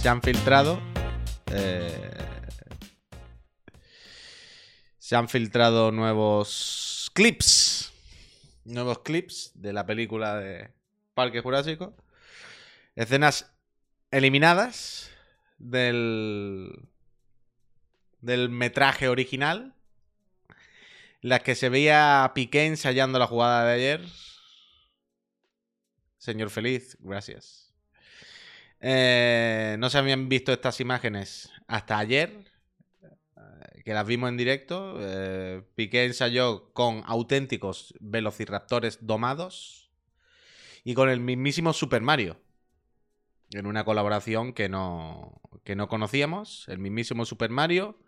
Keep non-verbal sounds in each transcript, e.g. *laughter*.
se han filtrado. eh, se han filtrado nuevos clips. Nuevos clips de la película de Parque Jurásico. Escenas eliminadas del. del metraje original. Las que se veía a Piqué ensayando la jugada de ayer. Señor feliz, gracias. Eh, no se habían visto estas imágenes hasta ayer, eh, que las vimos en directo. Eh, Piqué ensayó con auténticos velociraptores domados y con el mismísimo Super Mario. En una colaboración que no, que no conocíamos. El mismísimo Super Mario.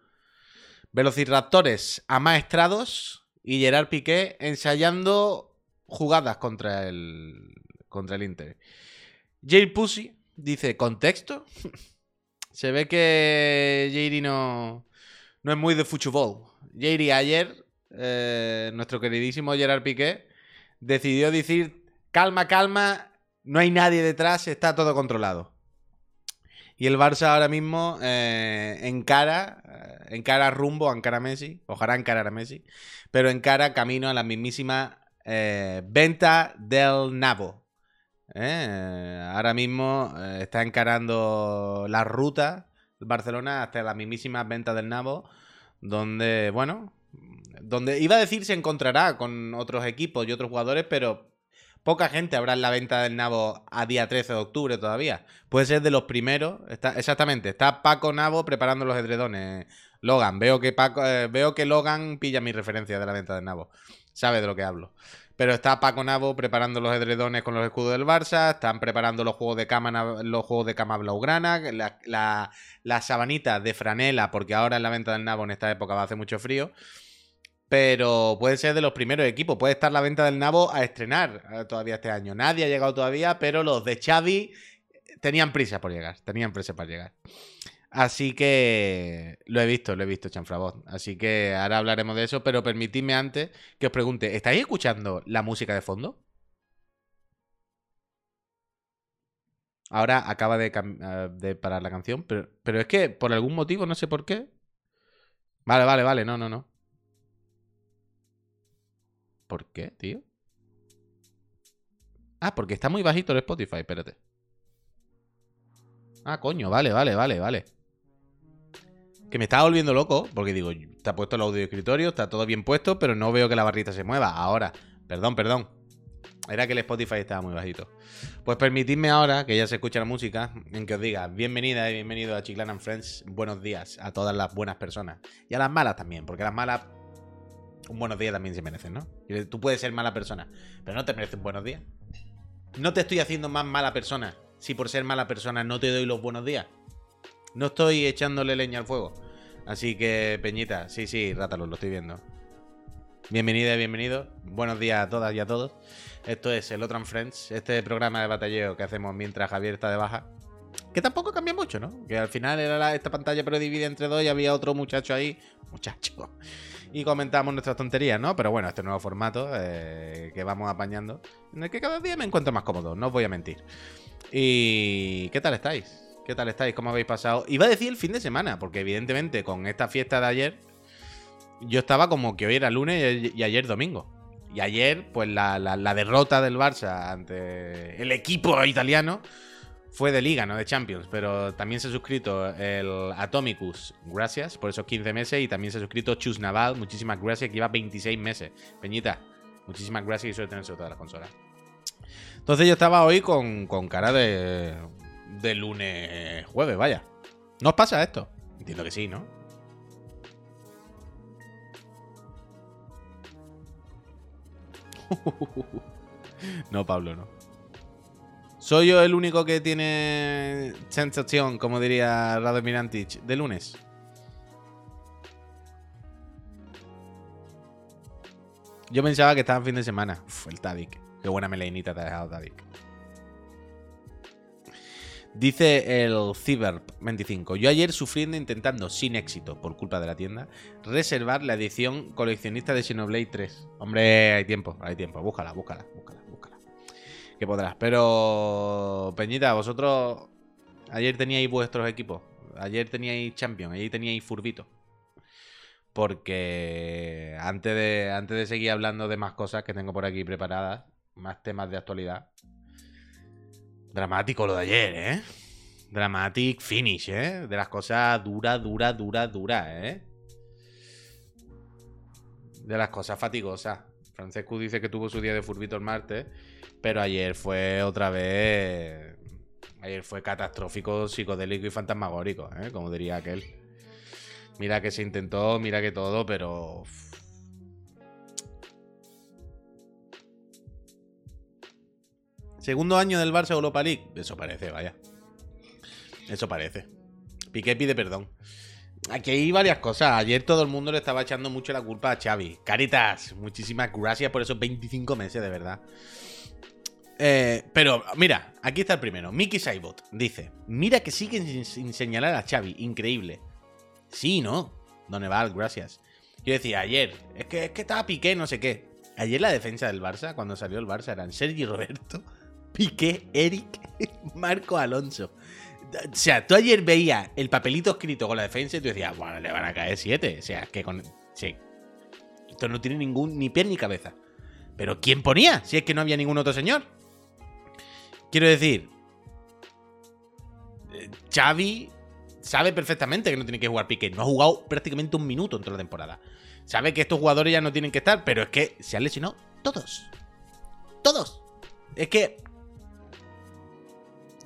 Velociraptores amaestrados y Gerard Piqué ensayando jugadas contra el, contra el Inter. Jay Pussy dice, ¿contexto? *laughs* Se ve que Jairi no, no es muy de fútbol. Jairi ayer, eh, nuestro queridísimo Gerard Piqué, decidió decir, calma, calma, no hay nadie detrás, está todo controlado. Y el Barça ahora mismo eh, encara, eh, encara rumbo, encara Messi, ojalá encarar a Messi, pero encara camino a la mismísima eh, venta del Nabo. ¿Eh? Ahora mismo eh, está encarando la ruta Barcelona hasta la mismísima venta del Nabo, donde, bueno, donde iba a decir se encontrará con otros equipos y otros jugadores, pero poca gente habrá en la venta del Nabo a día 13 de octubre todavía. Puede ser de los primeros. Está, exactamente, está Paco Nabo preparando los edredones. Logan, veo que Paco, eh, veo que Logan pilla mi referencia de la venta del Nabo. Sabe de lo que hablo. Pero está Paco Nabo preparando los edredones con los escudos del Barça, están preparando los juegos de cama, los juegos de cama blaugrana, la, la, sabanita de franela, porque ahora en la venta del Nabo en esta época va a hacer mucho frío. Pero puede ser de los primeros equipos. Puede estar la venta del Nabo a estrenar eh, todavía este año. Nadie ha llegado todavía, pero los de Xavi tenían prisa por llegar. Tenían prisa para llegar. Así que lo he visto, lo he visto, Chanfrabot. Así que ahora hablaremos de eso, pero permitidme antes que os pregunte, ¿estáis escuchando la música de fondo? Ahora acaba eh, de parar la canción, pero, pero es que por algún motivo, no sé por qué. Vale, vale, vale, no, no, no. ¿Por qué, tío? Ah, porque está muy bajito el Spotify, espérate. Ah, coño, vale, vale, vale, vale. Que me estaba volviendo loco, porque digo, está puesto el audio de escritorio, está todo bien puesto, pero no veo que la barrita se mueva. Ahora, perdón, perdón. Era que el Spotify estaba muy bajito. Pues permitidme ahora, que ya se escucha la música, en que os diga bienvenida y bienvenido a Chiclan and Friends. Buenos días a todas las buenas personas. Y a las malas también, porque las malas un buenos días también se merecen, ¿no? Tú puedes ser mala persona, pero no te mereces un buenos días. No te estoy haciendo más mala persona si por ser mala persona no te doy los buenos días. No estoy echándole leña al fuego. Así que, Peñita, sí, sí, Rátalo, lo estoy viendo. Bienvenida y bienvenido. Buenos días a todas y a todos. Esto es el Otran Friends, este programa de batalleo que hacemos mientras Javier está de baja. Que tampoco cambia mucho, ¿no? Que al final era esta pantalla pero dividida entre dos y había otro muchacho ahí. Muchacho. Y comentamos nuestras tonterías, ¿no? Pero bueno, este nuevo formato eh, que vamos apañando, en el que cada día me encuentro más cómodo, no os voy a mentir. ¿Y qué tal estáis? ¿Qué tal estáis? ¿Cómo habéis pasado? Iba a decir el fin de semana, porque evidentemente con esta fiesta de ayer, yo estaba como que hoy era lunes y ayer domingo. Y ayer, pues la, la- la derrota del Barça ante el equipo italiano fue de liga, no de Champions. Pero también se ha suscrito el Atomicus, gracias por esos 15 meses. Y también se ha suscrito Chus Naval, muchísimas gracias, que lleva 26 meses. Peñita, muchísimas gracias y suerte tener sobre todas las consolas. Entonces yo estaba hoy con, con cara de, de lunes jueves, vaya. ¿No os pasa esto? Entiendo que sí, ¿no? *laughs* no, Pablo, no. ¿Soy yo el único que tiene sensación, como diría Rado Mirantic, de lunes? Yo pensaba que estaba en fin de semana. Uf, el Tadic. Qué buena melenita te ha dejado Tadic. Dice el Cyber25. Yo ayer sufriendo intentando, sin éxito, por culpa de la tienda, reservar la edición coleccionista de Xenoblade 3. Hombre, hay tiempo, hay tiempo. Búscala, búscala, búscala, búscala. Que podrás. Pero, Peñita, vosotros Ayer teníais vuestros equipos. Ayer teníais Champions, ayer teníais Furbito. Porque antes de, antes de seguir hablando de más cosas que tengo por aquí preparadas, más temas de actualidad. Dramático lo de ayer, ¿eh? Dramatic finish, ¿eh? De las cosas duras, duras, duras, duras, ¿eh? De las cosas fatigosas. Francescu dice que tuvo su día de furbito el martes, pero ayer fue otra vez. Ayer fue catastrófico, psicodélico y fantasmagórico, ¿eh? Como diría aquel. Mira que se intentó, mira que todo, pero. Segundo año del Barça Europa League. Eso parece, vaya. Eso parece. Piqué pide perdón. Aquí hay varias cosas. Ayer todo el mundo le estaba echando mucho la culpa a Xavi. Caritas, muchísimas gracias por esos 25 meses, de verdad. Eh, pero mira, aquí está el primero. Mickey Saibot dice: Mira que siguen sin, señalar a Xavi. Increíble. Sí, ¿no? Don Eval, gracias. Yo decía ayer, es que, es que estaba Piqué, no sé qué. Ayer la defensa del Barça, cuando salió el Barça, eran Sergi Roberto, Piqué, Eric, *laughs* Marco Alonso. O sea, tú ayer veías el papelito escrito con la defensa y tú decías, bueno, le van a caer siete. O sea, que con. Sí. Esto no tiene ningún ni pie ni cabeza. Pero ¿quién ponía? Si es que no había ningún otro señor. Quiero decir. Eh, Xavi sabe perfectamente que no tiene que jugar Piqué. No ha jugado prácticamente un minuto en toda la temporada. Sabe que estos jugadores ya no tienen que estar, pero es que se han lesionado todos. Todos. Es que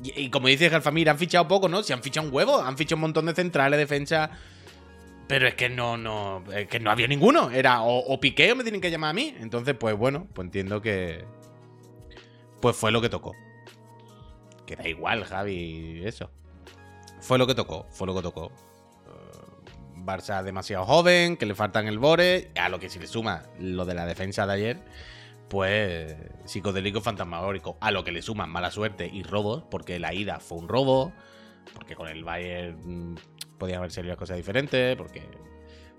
y, como dice Jalfamir, han fichado poco, ¿no? Si han fichado un huevo, han fichado un montón de centrales, defensa. Pero es que no, no. Es que no había ninguno. Era o, o Piqué o me tienen que llamar a mí. Entonces, pues bueno, pues entiendo que. Pues fue lo que tocó. Que da igual, Javi, eso. Fue lo que tocó, fue lo que tocó. Uh, Barça demasiado joven, que le faltan el Bore. A lo que si le suma lo de la defensa de ayer pues psicodélico fantasmagórico, a lo que le suman mala suerte y robos, porque la ida fue un robo, porque con el Bayern mm, podía haber salido cosas diferentes, porque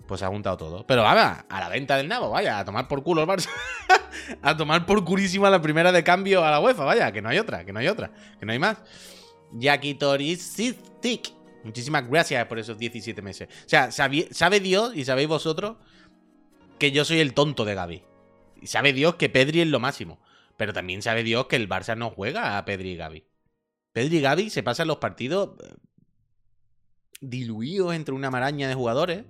pues ha juntado todo. Pero vaya, a la venta del nabo, vaya, a tomar por culo el Barça. *laughs* a tomar por curísima la primera de cambio a la UEFA, vaya, que no hay otra, que no hay otra, que no hay más. Stick. Muchísimas gracias por esos 17 meses. O sea, sabe Dios y sabéis vosotros que yo soy el tonto de Gaby. Y sabe Dios que Pedri es lo máximo. Pero también sabe Dios que el Barça no juega a Pedri y Gaby. Pedri y Gaby se pasan los partidos eh, diluidos entre una maraña de jugadores.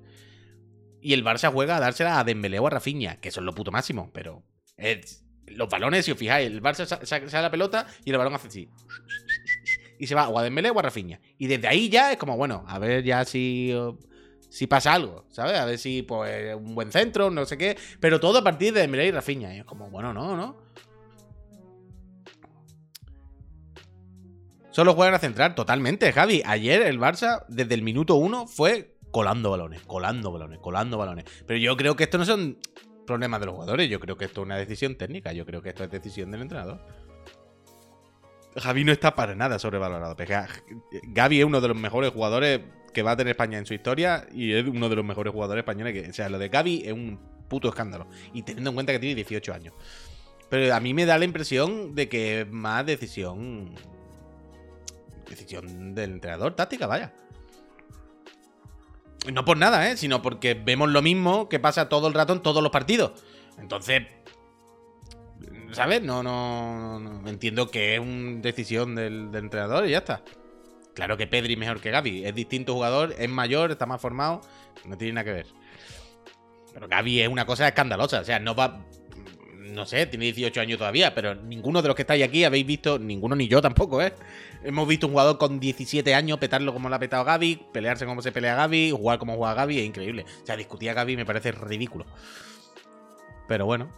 Y el Barça juega a dársela a Dembélé o a Rafinha, que son lo puto máximo. Pero los balones, si os fijáis, el Barça sale la pelota y el balón hace así. Y se va o a Dembélé o a Rafinha. Y desde ahí ya es como, bueno, a ver ya si si pasa algo, ¿sabes? A ver si, pues, un buen centro, no sé qué. Pero todo a partir de Dembélé y Rafinha. Y es como, bueno, no, ¿no? Solo juegan a centrar, totalmente, Javi. Ayer el Barça, desde el minuto uno, fue colando balones, colando balones, colando balones. Pero yo creo que esto no son problemas de los jugadores. Yo creo que esto es una decisión técnica. Yo creo que esto es decisión del entrenador. Javi no está para nada sobrevalorado. Gaby es uno de los mejores jugadores que va a tener España en su historia y es uno de los mejores jugadores españoles. Que, o sea, lo de Gaby es un puto escándalo. Y teniendo en cuenta que tiene 18 años. Pero a mí me da la impresión de que es más decisión. Decisión del entrenador, táctica, vaya. no por nada, ¿eh? Sino porque vemos lo mismo que pasa todo el rato en todos los partidos. Entonces, ¿Sabes? No, no, no, Entiendo que es una decisión del, entrenador y ya está. Claro que Pedri mejor que Gaby. Es distinto jugador, es mayor, está más formado. No tiene nada que ver. Pero Gaby es una cosa escandalosa. O sea, no va. No sé, tiene 18 años todavía, pero ninguno de los que estáis aquí habéis visto, ninguno ni yo tampoco, ¿eh? Hemos visto un jugador con 17 años petarlo como lo ha petado Gaby, pelearse como se pelea Gaby, jugar como juega Gaby, es increíble. O sea, discutir a Gaby me parece ridículo. Pero bueno,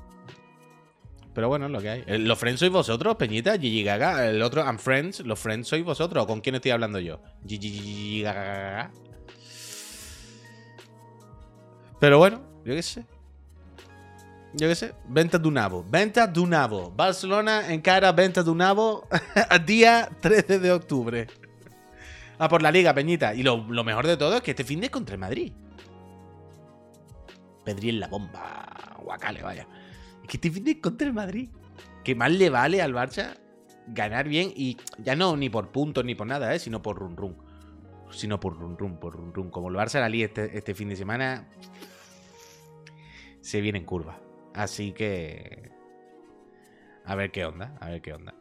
pero bueno, es lo que hay. Eh, ¿Los friends sois vosotros, Peñita? Gigi Gaga. El otro, I'm friends. ¿Los friends sois vosotros? ¿Con quién estoy hablando yo? Gigi Gaga. Pero bueno, yo qué sé. Yo qué sé. Venta de un. Venta de un nabo. Barcelona encara venta de *laughs* día 13 de octubre. A por la liga, Peñita. Y lo, mejor de todo es que este fin de contra Madrid. Pedri en la bomba. Guacale, vaya que te viene contra el Madrid. Que más le vale al Barça ganar bien y ya no ni por puntos ni por nada, ¿eh? sino por run run. Sino por run run, por run run. Como el Barça la este, este fin de semana, se viene en curva. Así que... A ver qué onda, a ver qué onda.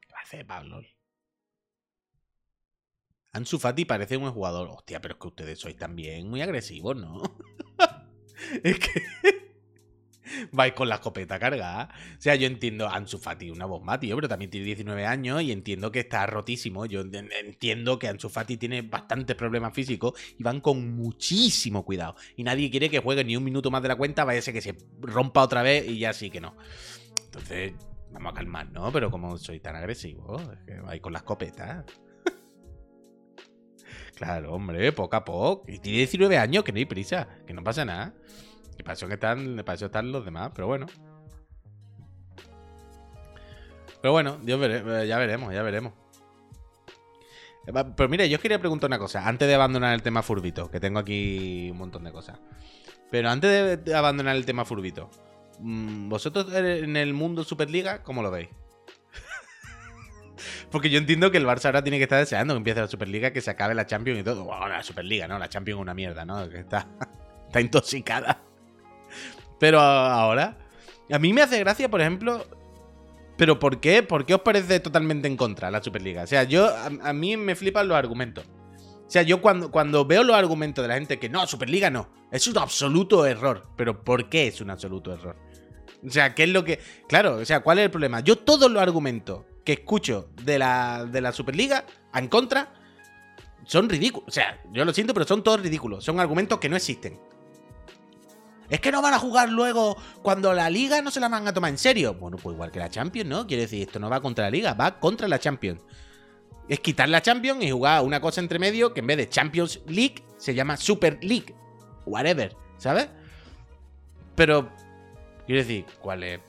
¿Qué va a hacer Pablo? Ansu Fati parece un jugador. Hostia, pero es que ustedes sois también muy agresivos, ¿no? *laughs* es que. *laughs* vais con la escopeta cargada. O sea, yo entiendo Ansu Fati, una bomba, tío, pero también tiene 19 años y entiendo que está rotísimo. Yo entiendo que Ansu Fati tiene bastantes problemas físicos y van con muchísimo cuidado. Y nadie quiere que juegue ni un minuto más de la cuenta, vaya a ser que se rompa otra vez y ya sí que no. Entonces, vamos a calmar, ¿no? Pero como soy tan agresivo, es que vais con la escopeta. Claro, hombre, poco a poco. Y tiene 19 años, que no hay prisa, que no pasa nada. Que para que están, para eso están los demás, pero bueno. Pero bueno, Dios ya veremos, ya veremos. Eh, pero mire, yo quería preguntar una cosa, antes de abandonar el tema furbito, que tengo aquí un montón de cosas. Pero antes de abandonar el tema furbito, mm, ¿vosotros en el mundo Superliga cómo lo veis? Porque yo entiendo que el Barça ahora tiene que estar deseando que empiece la Superliga, que se acabe la Champions y todo. Bueno, la Superliga, ¿no? La Champions es una mierda, ¿no? Está, *laughs* está intoxicada. Pero ahora. A mí me hace gracia, por ejemplo. ¿Pero por qué? ¿Por qué os parece totalmente en contra la Superliga? O sea, yo. A, mí me flipan los argumentos. O sea, yo cuando, cuando veo los argumentos de la gente que no, Superliga no. Es un absoluto error. Pero ¿por qué es un absoluto error? O sea, ¿qué es lo que. Claro, o sea, ¿cuál es el problema? Yo todos los argumentos que escucho de la, de la Superliga en contra son ridículos. O sea, yo lo siento, pero son todos ridículos. Son argumentos que no existen. Es que no van a jugar luego cuando la liga no se la van a tomar en serio. Bueno, pues igual que la Champions, ¿no? Quiere decir, esto no va contra la liga, va contra la Champions. Es quitar la Champions y jugar una cosa entre medio que en vez de Champions League se llama Super League. Whatever, ¿sabes? Pero, quiero decir, ¿cuál es?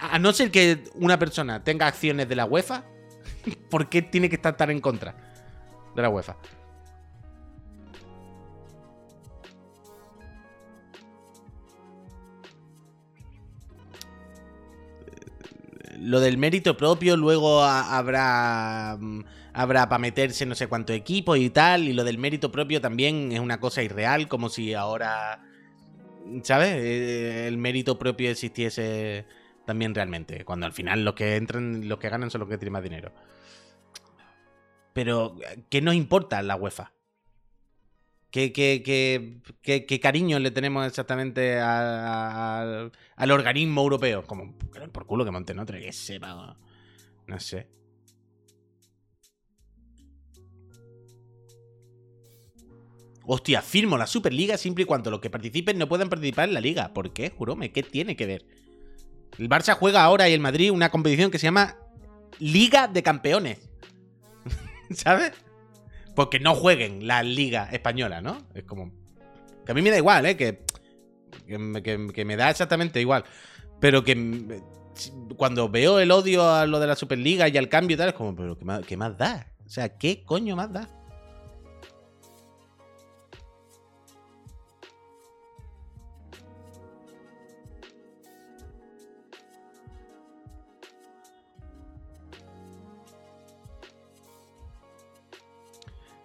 A no ser que una persona tenga acciones de la UEFA, *laughs* ¿por qué tiene que estar tan en contra de la UEFA? Lo del mérito propio, luego habrá mm, habrá para meterse no sé cuánto equipo y tal, y lo del mérito propio también es una cosa irreal, como si ahora, ¿sabes? Eh, el mérito propio existiese también realmente. Cuando al final los que entran, los que ganan son los que tienen más dinero. Pero, ¿qué nos importa la UEFA? ¿Qué, qué, qué, qué cariño le tenemos exactamente al organismo europeo? Como, por culo que monte otro, que sepa. No sé. Hostia, firmo la Superliga siempre y cuando los que participen no puedan participar en la liga. ¿Por qué, Jurome? ¿Qué tiene que ver? El Barça juega ahora y el Madrid una competición que se llama Liga de Campeones. *laughs* ¿Sabes? Porque no jueguen la Liga Española, ¿no? Es como. Que a mí me da igual, ¿eh? Que, que, me da exactamente igual. Pero que cuando veo el odio a lo de la Superliga y al cambio y tal, es como, pero qué más da? O sea, ¿qué coño más da?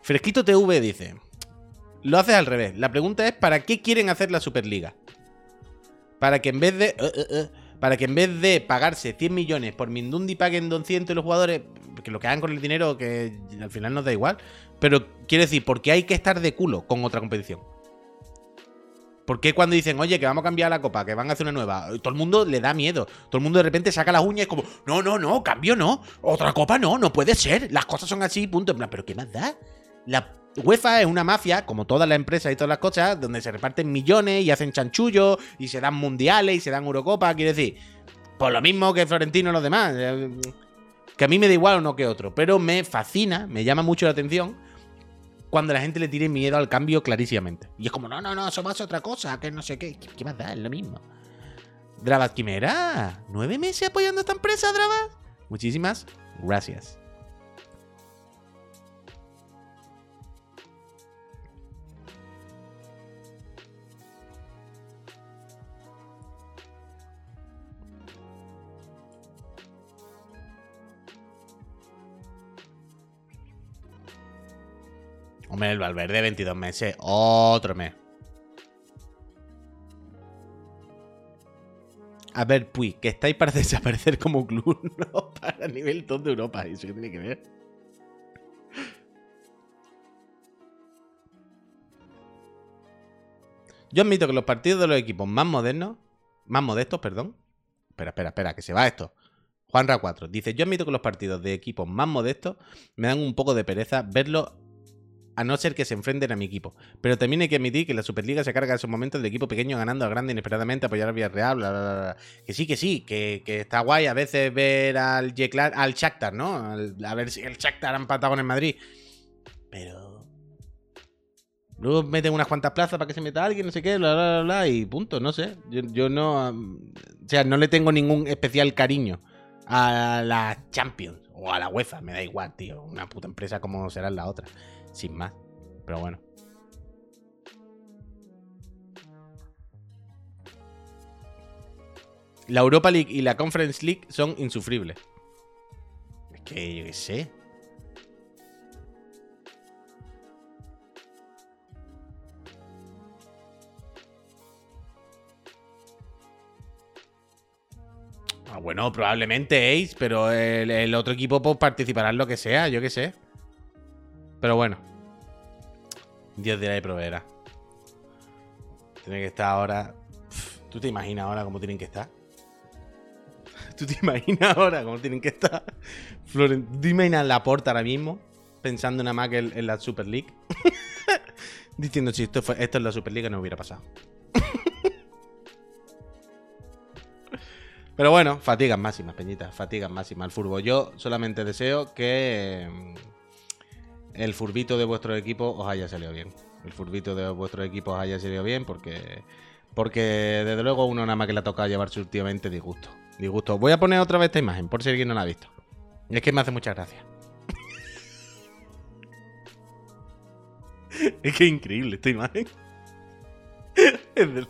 Fresquito TV dice: Lo haces al revés. La pregunta es: ¿para qué quieren hacer la Superliga? Para que en vez de. Eh, eh, eh, para que en vez de pagarse 100 millones por Mindundi paguen 200 los jugadores, que lo que hagan con el dinero, que al final nos da igual. Pero quiero decir, porque hay que estar de culo con otra competición. ¿Por qué cuando dicen, oye, que vamos a cambiar la copa, que van a hacer una nueva? Todo el mundo le da miedo. Todo el mundo de repente saca las uñas y es como, no, no, no, cambio no. Otra copa no, no puede ser. Las cosas son así, punto. pero ¿qué más da? La UEFA es una mafia, como todas las empresas y todas las cosas, donde se reparten millones y hacen chanchullos y se dan mundiales y se dan Eurocopa. Quiero decir, por lo mismo que Florentino y los demás. Eh, que a mí me da igual uno que otro, pero me fascina, me llama mucho la atención cuando la gente le tiene miedo al cambio clarísimamente. Y es como, no, no, no, eso más otra cosa, que no sé qué. ¿Qué, más da? Es lo mismo. Drabat Quimera, ¿nueve meses apoyando a esta empresa, Drabat? Muchísimas gracias. Hombre, el Valverde, 22 meses. Otro mes. A ver, Puy, que estáis para *laughs* desaparecer como club, *laughs* no para nivel top de Europa. ¿Y eso qué tiene que ver? Yo admito que los partidos de los equipos más modernos, más modestos, perdón. Espera, espera, espera, que se va esto. Juanra 4 dice: Yo admito que los partidos de equipos más modestos me dan un poco de pereza verlos a no ser que se enfrenten a mi equipo. Pero también hay que admitir que la Superliga se carga en esos momentos del equipo pequeño ganando al grande inesperadamente, apoyar al Villarreal, bla, bla, bla, Que sí, que sí, que, está guay a veces ver al Yeclar, al Shakhtar, ¿no? a ver si el Shakhtar ha empatado con el Madrid. Pero... Luego meten unas cuantas plazas para que se meta alguien, no sé qué, bla, bla, bla, y punto, no sé. Yo, yo no... O sea, no le tengo ningún especial cariño a la Champions o a la UEFA, me da igual, tío. Una puta empresa como será la otra sin más. Pero bueno. La Europa League y la Conference League son insufribles. Es que yo qué sé. Ah, bueno, probablemente Ace, pero el, otro equipo pues, participará en lo que sea, yo qué sé. Pero bueno. Dios dirá y proveerá. Tiene que estar ahora. ¿Tú te imaginas ahora cómo tienen que estar? *laughs* ¿Tú te imaginas ahora cómo tienen que estar? Florent, ¿tú te imaginas la porta ahora mismo? Pensando nada más que en, la Super League. *laughs* Diciendo si esto, es la Super League no hubiera pasado. *laughs* Pero bueno, fatigas máximas, peñitas, fatigas máximas. El fútbol. Yo solamente deseo que el furbito de vuestro equipo os haya salido bien. El furbito de vuestro equipo os haya salido bien porque, porque desde luego uno nada más que le ha tocado llevarse últimamente disgusto. Disgusto. Voy a poner otra vez esta imagen por si alguien no la ha visto. Es que me hace mucha gracia. *laughs* es que es increíble esta imagen. *laughs* es del...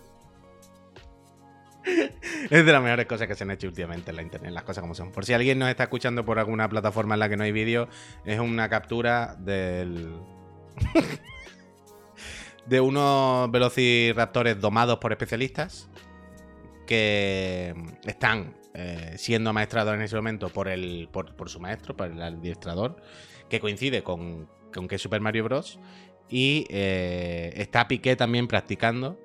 *laughs* es de las mejores cosas que se han hecho últimamente en la internet, las cosas como son. Por si alguien nos está escuchando por alguna plataforma en la que no hay vídeo, es una captura del. *laughs* de unos velociraptores domados por especialistas que están eh, siendo maestrados en ese momento por, el, por, su maestro, por el adiestrador, que coincide con, con que es Super Mario Bros. Y eh, está Piqué también practicando,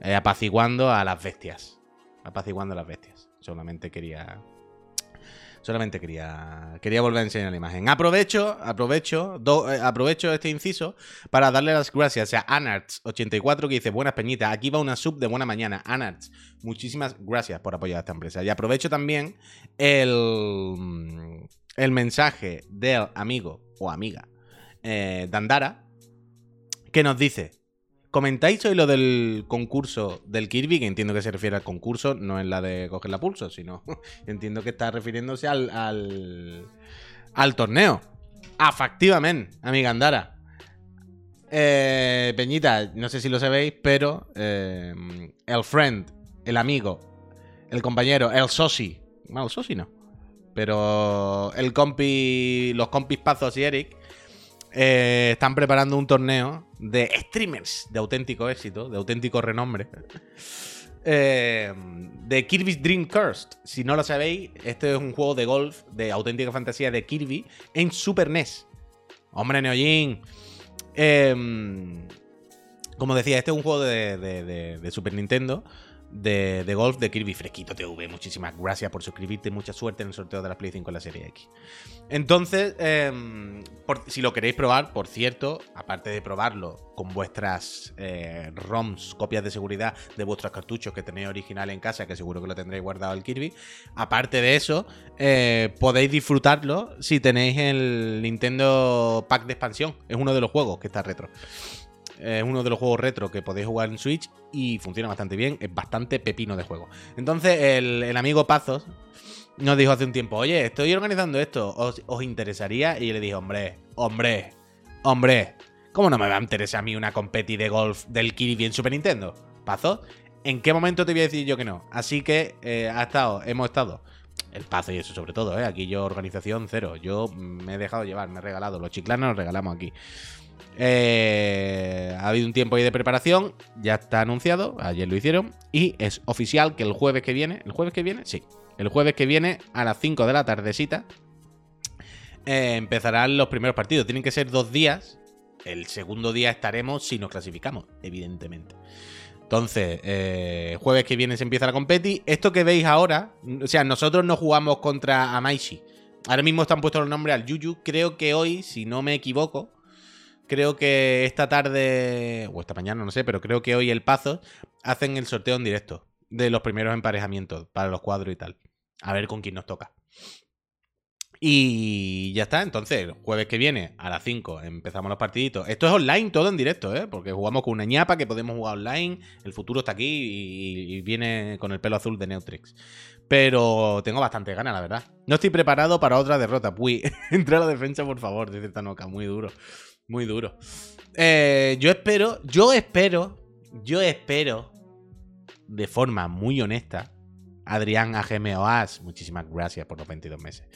eh, apaciguando a las bestias apaciguando a las bestias. Solamente quería. Solamente quería. Quería volver a enseñar la imagen. Aprovecho, aprovecho, eh, aprovecho este inciso para darle las gracias a Anarts84 que dice: Buenas peñitas, aquí va una sub de buena mañana. Anarts, muchísimas gracias por apoyar a esta empresa. Y aprovecho también el, el mensaje del amigo o amiga eh, Dandara que nos dice: ¿Comentáis hoy lo del concurso del Kirby? Que entiendo que se refiere al concurso, no es la de coger la pulso, sino *laughs* entiendo que está refiriéndose al, al, torneo. Afectivamente, amiga Andara. Eh, Peñita, no sé si lo sabéis, pero eh, el friend, el amigo, el compañero, el soci. No, el soci no. Pero el compi, los compis Pazos y Eric eh, están preparando un torneo de streamers de auténtico éxito, de auténtico renombre. Eh, de Kirby's Dream Cursed. Si no lo sabéis, este es un juego de golf de auténtica fantasía de Kirby en Super NES. Hombre, Neojin. Em, como decía, este es un juego de Super Nintendo de, golf de Kirby Fresquito TV. Muchísimas gracias por suscribirte. Mucha suerte en el sorteo de la Play 5 en la serie X. Entonces, em, si lo queréis probar, por cierto, aparte de probarlo con vuestras eh, ROMs, copias de seguridad de vuestros cartuchos que tenéis original en casa, que seguro que lo tendréis guardado el Kirby, aparte de eso, eh, podéis disfrutarlo si tenéis el Nintendo Pack de expansión. Es uno de los juegos que está retro. Es uno de los juegos retro que podéis jugar en Switch y funciona bastante bien. Es bastante pepino de juego. Entonces, el, amigo Pazos nos dijo hace un tiempo: Oye, estoy organizando esto. ¿Os, interesaría? Y yo le dije: Hombre, hombre, hombre. ¿Cómo no me va a interesar a mí una competi de golf del Kirby en Super Nintendo? Pazos, ¿en qué momento te voy a decir yo que no? Así que eh, ha estado, hemos estado el pazo y eso sobre todo, ¿eh? Aquí yo organización cero. Yo me he dejado llevar, me he regalado. Los chiclanos los regalamos aquí. Eh, ha habido un tiempo ahí de preparación, ya está anunciado, ayer lo hicieron, y es oficial que el jueves que viene, ¿el jueves que viene? Sí, el jueves que viene a las 5 de la tardecita eh, empezarán los primeros partidos. Tienen que ser dos días. El segundo día estaremos si nos clasificamos, evidentemente. Entonces, eh, jueves que viene se empieza la competi. Esto que veis ahora, o sea, nosotros no jugamos contra Amaishi. Ahora mismo están puestos los nombres al Yuyu. Creo que hoy, si no me equivoco, creo que esta tarde, o esta mañana, no sé, pero creo que hoy el Pazo hacen el sorteo en directo de los primeros emparejamientos para los cuadros y tal. A ver con quién nos toca. Y ya está, entonces, jueves que viene a las 5 empezamos los partiditos. Esto es online, todo en directo, ¿eh? Porque jugamos con una ñapa que podemos jugar online. El futuro está aquí y, viene con el pelo azul de Neutrix. Pero tengo bastante ganas, la verdad. No estoy preparado para otra derrota. Uy, *laughs* entra a la defensa, por favor, dice Tanoka. Muy duro. Muy duro. Eh, yo espero, yo espero, yo espero, de forma muy honesta, Adrián AGMOAS, muchísimas gracias por los 22 meses.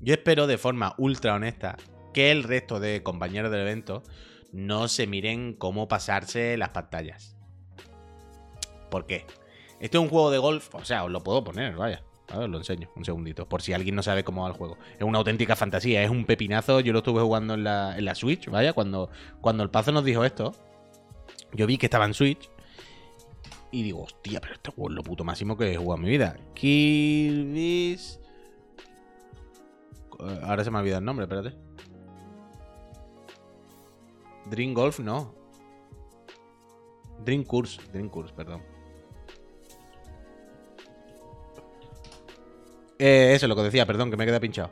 Yo espero de forma ultra honesta que el resto de compañeros del evento no se miren cómo pasarse las pantallas. ¿Por qué? Este es un juego de golf, o sea, os lo puedo poner, vaya. A ver, lo enseño, un segundito, por si alguien no sabe cómo va el juego. Es una auténtica fantasía, es un pepinazo. Yo lo estuve jugando en la, en la Switch, vaya, cuando, cuando el Pazo nos dijo esto. Yo vi que estaba en Switch y digo, hostia, pero este juego es lo puto máximo que he jugado en mi vida. Kirby's. Eh, ahora se me ha olvidado el nombre, espérate. Dream Golf, no. Dream Course, Dream Course, perdón. Eh, eso es lo que decía, perdón, que me queda pinchado.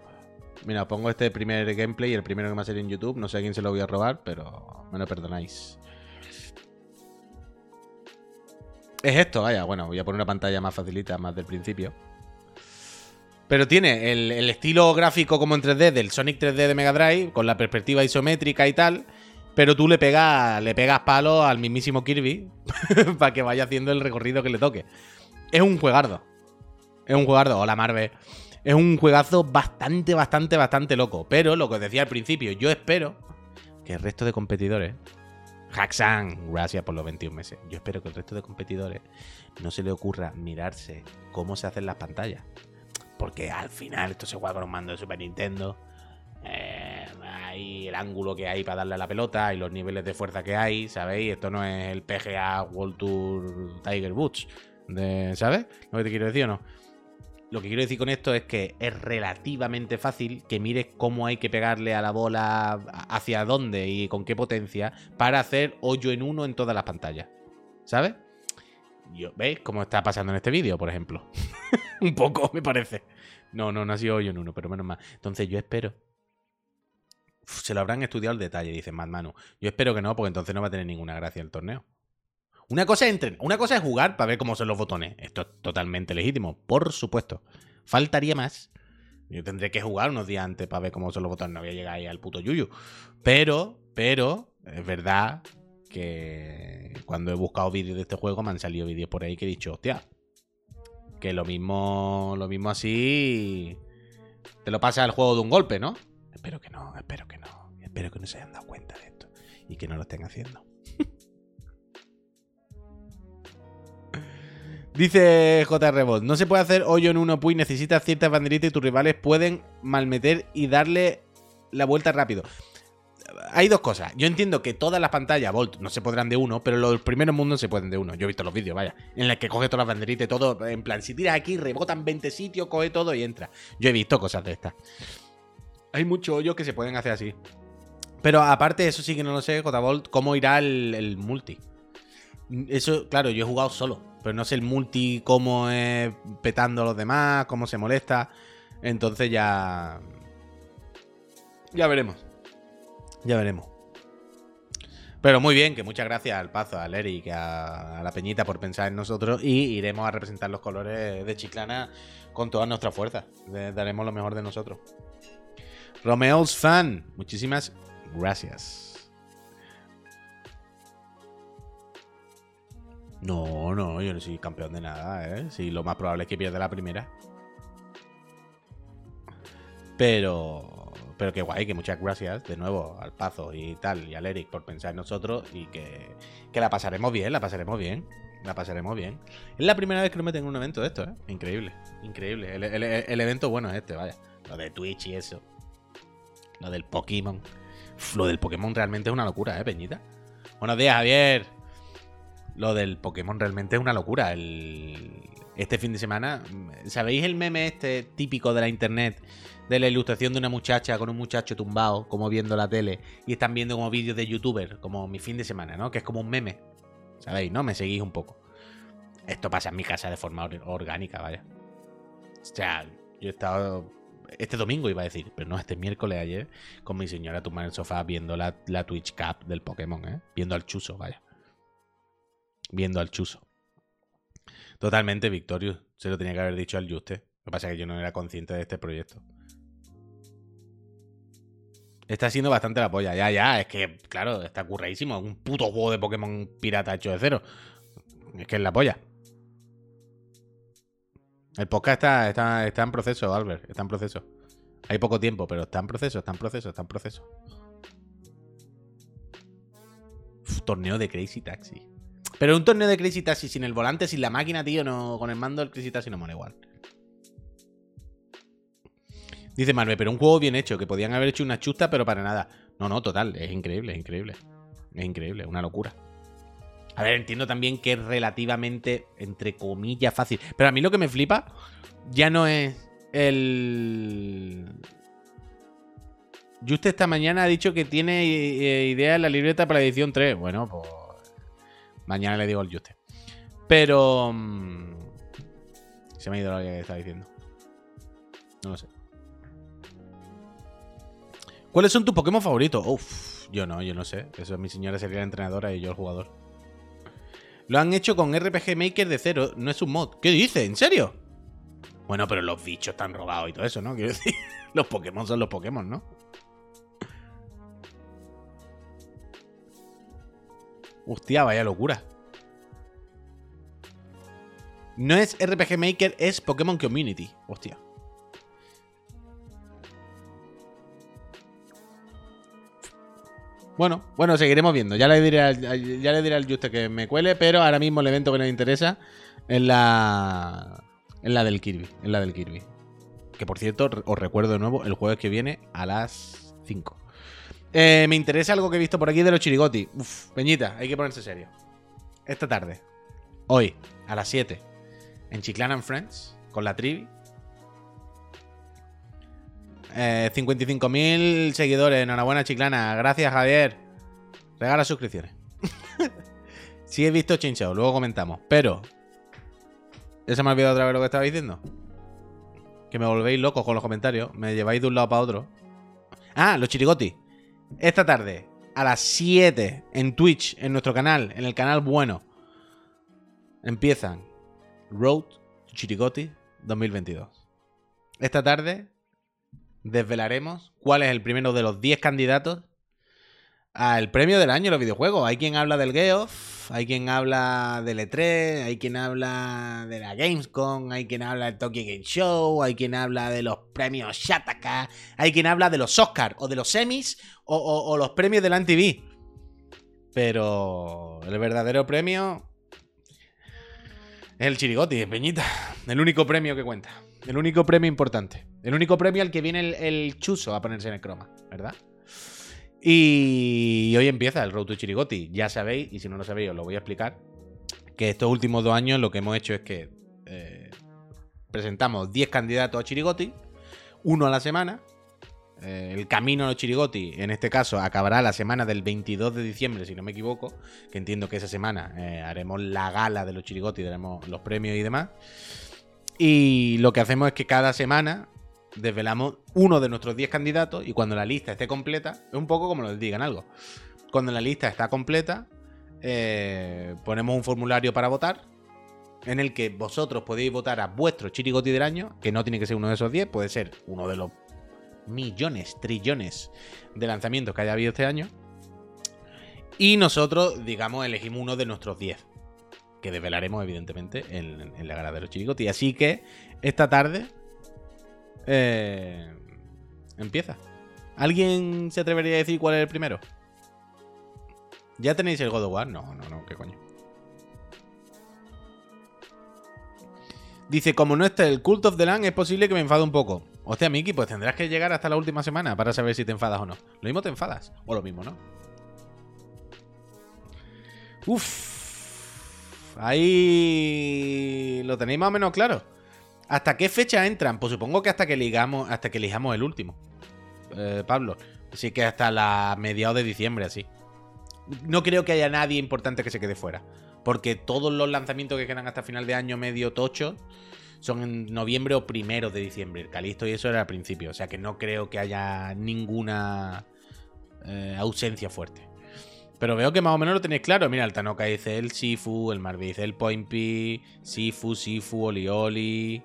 Mira, pongo este primer gameplay, el primero que me ha salido en YouTube. No sé a quién se lo voy a robar, pero me lo perdonáis. Es esto, vaya, bueno, voy a poner una pantalla más facilita, más del principio. Pero tiene el, estilo gráfico como en 3D del Sonic 3D de Mega Drive, con la perspectiva isométrica y tal. Pero tú le pegas, le pegas palo al mismísimo Kirby *laughs* para que vaya haciendo el recorrido que le toque. Es un juegardo. Es un juegardo. Hola Marvel. Es un juegazo bastante, bastante, bastante loco. Pero lo que os decía al principio, yo espero que el resto de competidores Haxan, gracias por los 21 meses. Yo espero que el resto de competidores no se le ocurra mirarse cómo se hacen las pantallas. Porque al final esto se juega con un mando de Super Nintendo. Eh, hay el ángulo que hay para darle a la pelota y los niveles de fuerza que hay, ¿sabéis? Esto no es el PGA World Tour Tiger Woods, ¿sabes? Lo que te quiero decir o no. Lo que quiero decir con esto es que es relativamente fácil que mires cómo hay que pegarle a la bola, hacia dónde y con qué potencia, para hacer hoyo en uno en todas las pantallas. ¿Sabes? ¿Veis cómo está pasando en este vídeo, por ejemplo? *laughs* Un poco, me parece. No, no, no ha sido hoyo en uno, pero menos mal. Entonces yo espero. se lo habrán estudiado al detalle, dice Mad Manu. Yo espero que no, porque entonces no va a tener ninguna gracia el torneo. Una cosa, es una cosa es jugar para ver cómo son los botones. Esto es totalmente legítimo, por supuesto. Faltaría más. Yo tendré que jugar unos días antes para ver cómo son los botones. No voy a llegar ahí al puto yuyu. Pero, pero, es verdad que cuando he buscado vídeos de este juego me han salido vídeos por ahí que he dicho, hostia, que lo mismo, lo mismo así te lo pasa al juego de un golpe, ¿no? Espero que no, espero que no. Espero que no se hayan dado cuenta de esto y que no lo estén haciendo. Dice JR Bot, no se puede hacer hoyo en uno puy, necesitas ciertas banderitas y tus rivales pueden malmeter y darle la vuelta rápido. Hay dos cosas. Yo entiendo que todas las pantallas Volt no se podrán de uno, pero los primeros mundos se pueden de uno. Yo he visto los vídeos, vaya, en los que coge todas las banderitas y todo. En plan, si tiras aquí, rebotan 20 sitios, coge todo y entra. Yo he visto cosas de estas. Hay muchos hoyos que se pueden hacer así. Pero aparte, eso sí que no lo sé, J-Bolt, cómo irá el multi. Eso, claro, yo he jugado solo. Pero no sé el multi cómo es petando a los demás, cómo se molesta. Entonces ya. Ya veremos. Ya veremos. Pero muy bien, que muchas gracias al Pazo, al Eric, a, a la Peñita por pensar en nosotros y iremos a representar los colores de Chiclana con toda nuestra fuerza. daremos lo mejor de nosotros. Romeo's Fan, muchísimas gracias. No, no, yo no soy campeón de nada, ¿eh? Sí, lo más probable es que pierda la primera. Pero. Pero que guay, que muchas gracias de nuevo al Pazo y tal, y al Eric por pensar en nosotros y que, que la pasaremos bien, la pasaremos bien. La pasaremos bien. Es la primera vez que nos meten en un evento de esto, ¿eh? Increíble, increíble. El, el- evento bueno es este, vaya. Lo de Twitch y eso. Lo del Pokémon. Lo del Pokémon realmente es una locura, ¿eh, Peñita? Buenos días, Javier. Lo del Pokémon realmente es una locura. Este fin de semana, ¿sabéis el meme este típico de la internet? De la ilustración de una muchacha con un muchacho tumbado, como viendo la tele, y están viendo como vídeos de youtuber, como mi fin de semana, ¿no? Que es como un meme. ¿Sabéis, no? Me seguís un poco. Esto pasa en mi casa de forma or- orgánica, vaya. O sea, yo he estado. Este domingo iba a decir, pero no, este miércoles ayer, con mi señora tumbada en el sofá viendo la, la Twitch Cup del Pokémon, ¿eh? Viendo al chuso, vaya. Viendo al chuso. Totalmente, Victorious. Se lo tenía que haber dicho al Juste. Lo que pasa es que yo no era consciente de este proyecto. Está siendo bastante la polla. Ya, ya, es que, claro, está curradísimo. Un puto juego de Pokémon pirata hecho de cero. Es que es la polla. El podcast está, está, está en proceso, Albert. Está en proceso. Hay poco tiempo, pero está en proceso, está en proceso, está en proceso. Torneo de Crazy Taxi. Pero un torneo de Crazy Taxi sin el volante, sin la máquina, tío, no, con el mando del Crazy Taxi no mola igual. Dice Marve, pero un juego bien hecho, que podían haber hecho una chusta, pero para nada. No, no, total, es increíble, es increíble. Es increíble, una locura. A ver, entiendo también que es relativamente, entre comillas, fácil. Pero a mí lo que me flipa ya no es el... Juste esta mañana ha dicho que tiene eh, idea en la libreta para la edición 3. Bueno, pues... Mañana le digo al Juste. Pero... mm, Se me ha ido la que estaba diciendo. No lo sé. ¿Cuáles son tus Pokémon favoritos? Uf, yo no, yo no sé. Eso mi señora sería la entrenadora y yo el jugador. Lo han hecho con RPG Maker de cero, no es un mod. ¿Qué dice? ¿En serio? Bueno, pero los bichos están robados y todo eso, ¿no? Quiero decir, *laughs* los Pokémon son los Pokémon, ¿no? Hostia, vaya locura. No es RPG Maker, es Pokémon Community. Hostia. Bueno, bueno, seguiremos viendo. Ya le diré al, ya le diré al Juste que me cuele, pero ahora mismo el evento que nos interesa es la. Es la del Kirby. Es la del Kirby. Que por cierto, os recuerdo de nuevo, el jueves que viene a las 5. Eh, me interesa algo que he visto por aquí de los chirigoti. Uf, Peñita, hay que ponerse serio. Esta tarde, hoy, a las 7, en Chiclana and Friends, con la trivi. Eh, 55.000 seguidores. Enhorabuena, Chiclana. Gracias, Javier. Regala suscripciones. *laughs* sí he visto Chainsaw, luego comentamos. Pero... ¿Ya se me ha olvidado otra vez lo que estaba diciendo? Que me volvéis locos con los comentarios. Me lleváis de un lado para otro. Ah, los chirigoti. Esta tarde, a las 7, en Twitch, en nuestro canal, en el canal bueno, empiezan Road to Chirigoti 2022. Esta tarde desvelaremos cuál es el primero de los 10 candidatos al premio del año de los videojuegos. Hay quien habla del Geoff, hay quien habla del E3, hay quien habla de la Gamescom, hay quien habla del Tokyo Game Show, hay quien habla de los premios Shataka, hay quien habla de los Oscars o de los semis o, los premios de la MTV. Pero el verdadero premio es el Chirigoti, Peñita. El único premio que cuenta. El único premio importante. El único premio al que viene el, el chuso a ponerse en el croma, ¿verdad? Y hoy empieza el Road to Chirigoti. Ya sabéis, y si no lo sabéis, os lo voy a explicar. Que estos últimos dos años lo que hemos hecho es que eh, presentamos 10 candidatos a Chirigoti, uno a la semana. Eh, el camino a los Chirigoti, en este caso, acabará la semana del 22 de diciembre, si no me equivoco. Que entiendo que esa semana eh, haremos la gala de los Chirigoti, daremos los premios y demás. Y lo que hacemos es que cada semana desvelamos uno de nuestros 10 candidatos y cuando la lista esté completa, es un poco como lo digan algo. Cuando la lista está completa, eh, ponemos un formulario para votar en el que vosotros podéis votar a vuestro chirigoti del año, que no tiene que ser uno de esos 10, puede ser uno de los millones, trillones de lanzamientos que haya habido este año. Y nosotros, digamos, elegimos uno de nuestros 10 que desvelaremos evidentemente en, la gala de los chirigoti. Así que esta tarde eh, empieza. ¿Alguien se atrevería a decir cuál es el primero? ¿Ya tenéis el God of War? No, no, no, qué coño. Dice, como no está el Cult of the Land, es posible que me enfade un poco. Hostia, Miki, pues tendrás que llegar hasta la última semana para saber si te enfadas o no. Lo mismo te enfadas. O lo mismo, ¿no? Uf. Ahí lo tenéis más o menos claro. ¿Hasta qué fecha entran? Pues supongo que hasta que ligamos, hasta que elijamos el último. Eh, Pablo. Así que hasta la mediados de diciembre, así. No creo que haya nadie importante que se quede fuera. Porque todos los lanzamientos que quedan hasta final de año medio tocho son en noviembre o primero de diciembre. El Calisto y eso era al principio. O sea que no creo que haya ninguna eh, ausencia fuerte. Pero veo que más o menos lo tenéis claro. Mira, el Tanoka dice el Sifu, el Marvi dice el Point P, Sifu, Sifu, Oli Oli.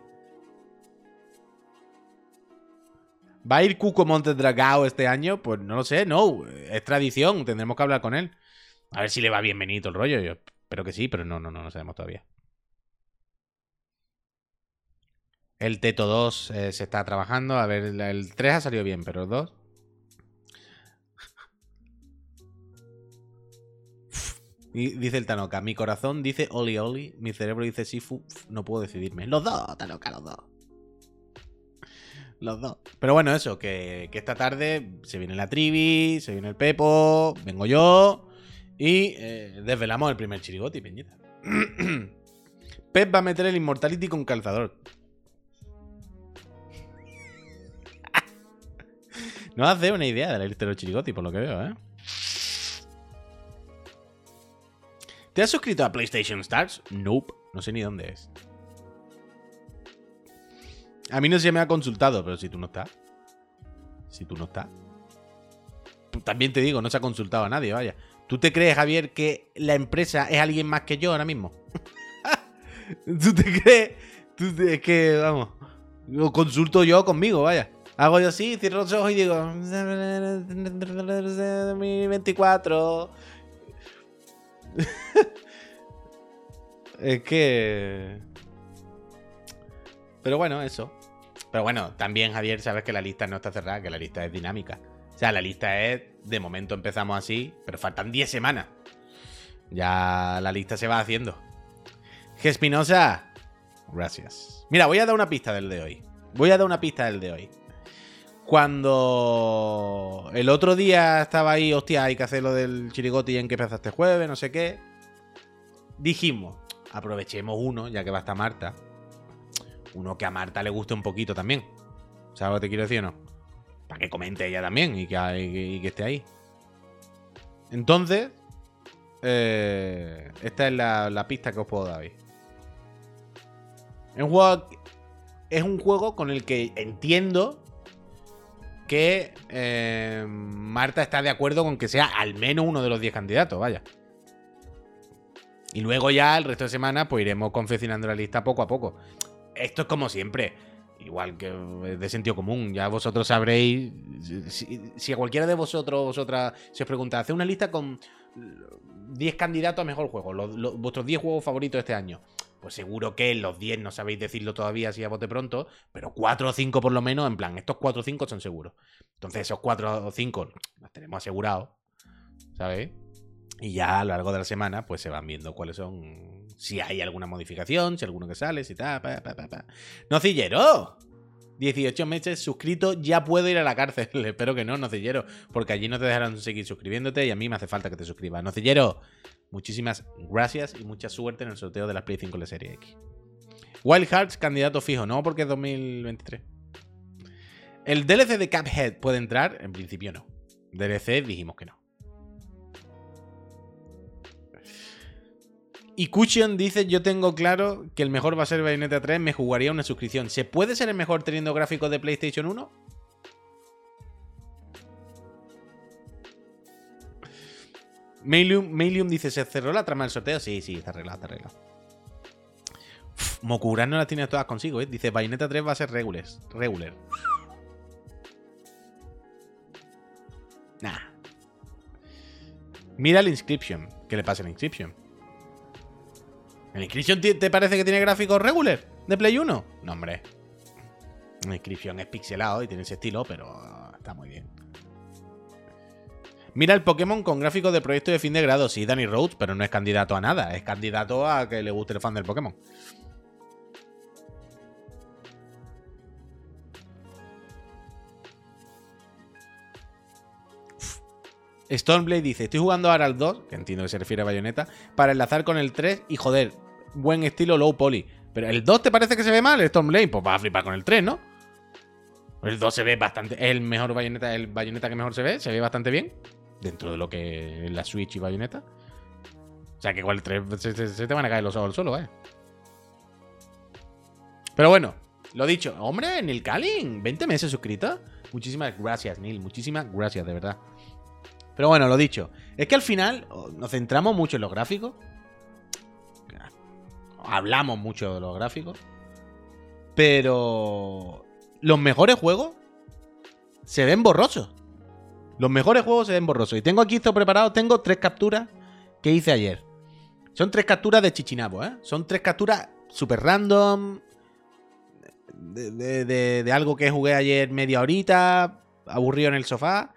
¿Va a ir Cuco Montes Dragao este año? Pues no lo sé, no. Es tradición, tendremos que hablar con él. A ver si le va bienvenido el rollo. Yo espero que sí, pero no, no, no, no sabemos todavía. El Teto 2 eh, se está trabajando. A ver, el 3 ha salido bien, pero el 2. Y dice el Tanoka, mi corazón dice Oli Oli, mi cerebro dice Sifu, no puedo decidirme. Los dos, Tanoka, los dos. Los dos. Pero bueno, eso, que, esta tarde se viene la trivi, se viene el Pepo, vengo yo y eh, desvelamos el primer chirigoti, peñita. *clears throat* Pep va a meter el Immortality con calzador. *laughs* no hace una idea de la de los chirigoti, por lo que veo, ¿eh? ¿Te has suscrito a PlayStation Stars? Nope, no sé ni dónde es. A mí no se me ha consultado, pero si tú no estás. Si tú no estás. También te digo, no se ha consultado a nadie, vaya. ¿Tú te crees, Javier, que la empresa es alguien más que yo ahora mismo? *laughs* ¿Tú te crees? es que, vamos, lo consulto yo conmigo, vaya. Hago yo así, cierro los ojos y digo... 2024... *laughs* es que... Pero bueno, eso. Pero bueno, también Javier, sabes que la lista no está cerrada, que la lista es dinámica. O sea, la lista es, de momento empezamos así, pero faltan 10 semanas. Ya la lista se va haciendo. Gespinosa, gracias. Mira, voy a dar una pista del de hoy. Voy a dar una pista del de hoy. Cuando el otro día estaba ahí, hostia, hay que hacer lo del chirigoti en que empezaste jueves, no sé qué. Dijimos, aprovechemos uno, ya que va a estar Marta uno que a Marta le guste un poquito también. ¿Sabes lo que te quiero decir o no? Para que comente ella también y que, esté ahí. Entonces, eh, esta es la, pista que os puedo dar hoy. Es un, juego, es un juego con el que entiendo que eh, Marta está de acuerdo con que sea al menos uno de los 10 candidatos, vaya. Y luego ya el resto de semana pues iremos confeccionando la lista poco a poco esto es como siempre. Igual que de sentido común, ya vosotros sabréis. Si, a cualquiera de vosotros vosotras se os pregunta, hace una lista con 10 candidatos a mejor juego, vuestros 10 juegos favoritos este año. Pues seguro que los 10 no sabéis decirlo todavía si a bote pronto, pero 4 o 5 por lo menos, en plan, estos 4 o 5 son seguros. Entonces, esos 4 o 5 los tenemos asegurados, ¿sabéis? Y ya a lo largo de la semana, pues se van viendo cuáles son. Si hay alguna modificación, si alguno que sale, si tal, pa, pa, pa, ¡Nocillero! 18 meses suscrito, ya puedo ir a la cárcel. *laughs* Espero que no, Nocillero, porque allí no te dejarán seguir suscribiéndote y a mí me hace falta que te suscribas. Nocillero, muchísimas gracias y mucha suerte en el sorteo de la Play 5 de serie X. Wild Hearts, candidato fijo, no porque es 2023. ¿El DLC de Cuphead puede entrar? En principio no. DLC dijimos que no. Y Cushion dice, yo tengo claro que el mejor va a ser Bayonetta 3, me jugaría una suscripción. ¿Se puede ser el mejor teniendo gráficos de PlayStation 1? Mailium, dice, ¿se cerró la trama del sorteo? Sí, sí, está arreglada, está arreglada. Mokuran no las tiene todas consigo, ¿eh? Dice, Bayonetta 3 va a ser regular. regular. Nah. Mira el Inscription. ¿Qué le pasa al Inscription? ¿El Inscription te parece que tiene gráficos regular de Play 1? No, hombre. El Inscription es pixelado y tiene ese estilo, pero está muy bien. Mira el Pokémon con gráficos de proyecto de fin de grado. Sí, Danny Rhodes, pero no es candidato a nada. Es candidato a que le guste el fan del Pokémon. Stormblade dice: Estoy jugando ahora al 2, que entiendo que se refiere a Bayonetta, para enlazar con el 3 y joder, buen estilo low poly. Pero el 2 te parece que se ve mal, el Stormblade, pues vas a flipar con el 3, ¿no? El 2 se ve bastante. Es el mejor Bayonetta, el Bayonetta que mejor se ve, se ve bastante bien. Dentro de lo que es la Switch y Bayonetta. O sea que igual el 3 se, te van a caer los ojos al suelo, ¿eh? Pero bueno, lo dicho. Hombre, Neil Kalin, 20 meses suscrito. Muchísimas gracias, Neil. Muchísimas gracias, de verdad. Pero bueno, lo dicho. Es que al final oh, nos centramos mucho en los gráficos. Hablamos mucho de los gráficos. Pero los mejores juegos se ven borrosos. Los mejores juegos se ven borrosos. Y tengo aquí esto preparado. Tengo tres capturas que hice ayer. Son tres capturas de Chichinabo, ¿eh? Son tres capturas super random. De, de, algo que jugué ayer media horita. Aburrido en el sofá.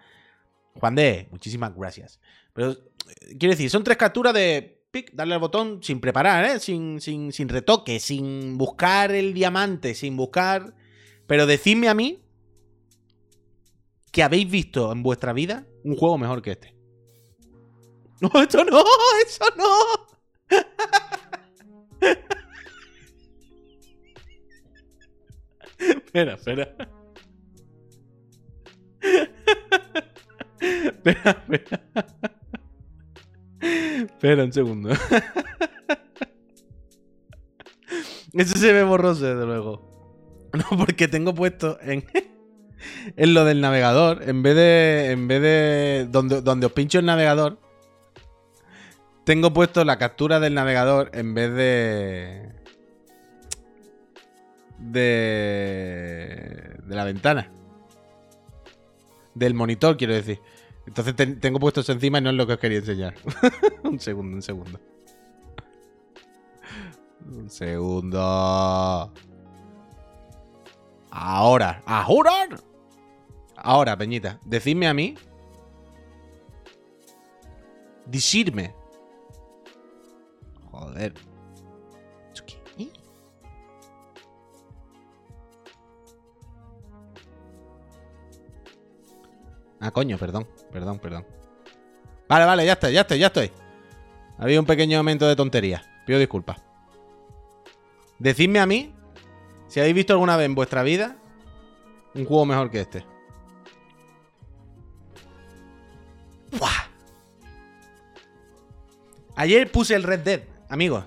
Juan D, muchísimas gracias. Pero, eh, quiero decir, son tres capturas de pic, darle al botón sin preparar, ¿eh? sin, sin, sin retoque, sin buscar el diamante, sin buscar. Pero decidme a mí que habéis visto en vuestra vida un juego mejor que este. *laughs* No, esto no, eso no. *laughs* espera, espera. *laughs* espera, espera. Espera un segundo. Eso se ve borroso, desde luego. No, porque tengo puesto en, en lo del navegador, en vez de. En vez de. Donde, donde os pincho el navegador. Tengo puesto la captura del navegador en vez de. De. De la ventana del monitor, quiero decir. Entonces tengo puesto eso encima y no es lo que os quería enseñar. *laughs* un segundo, un segundo. Un segundo. Ahora, ahora. Ahora, Peñita, decidme a mí. Decirme. Joder. Ah, coño, perdón, perdón, perdón. Vale, vale, ya estoy, ya estoy, ya estoy. Había un pequeño momento de tontería. Pido disculpas. Decidme a mí si habéis visto alguna vez en vuestra vida un juego mejor que este. ¡Buah! Ayer puse el Red Dead, amigos.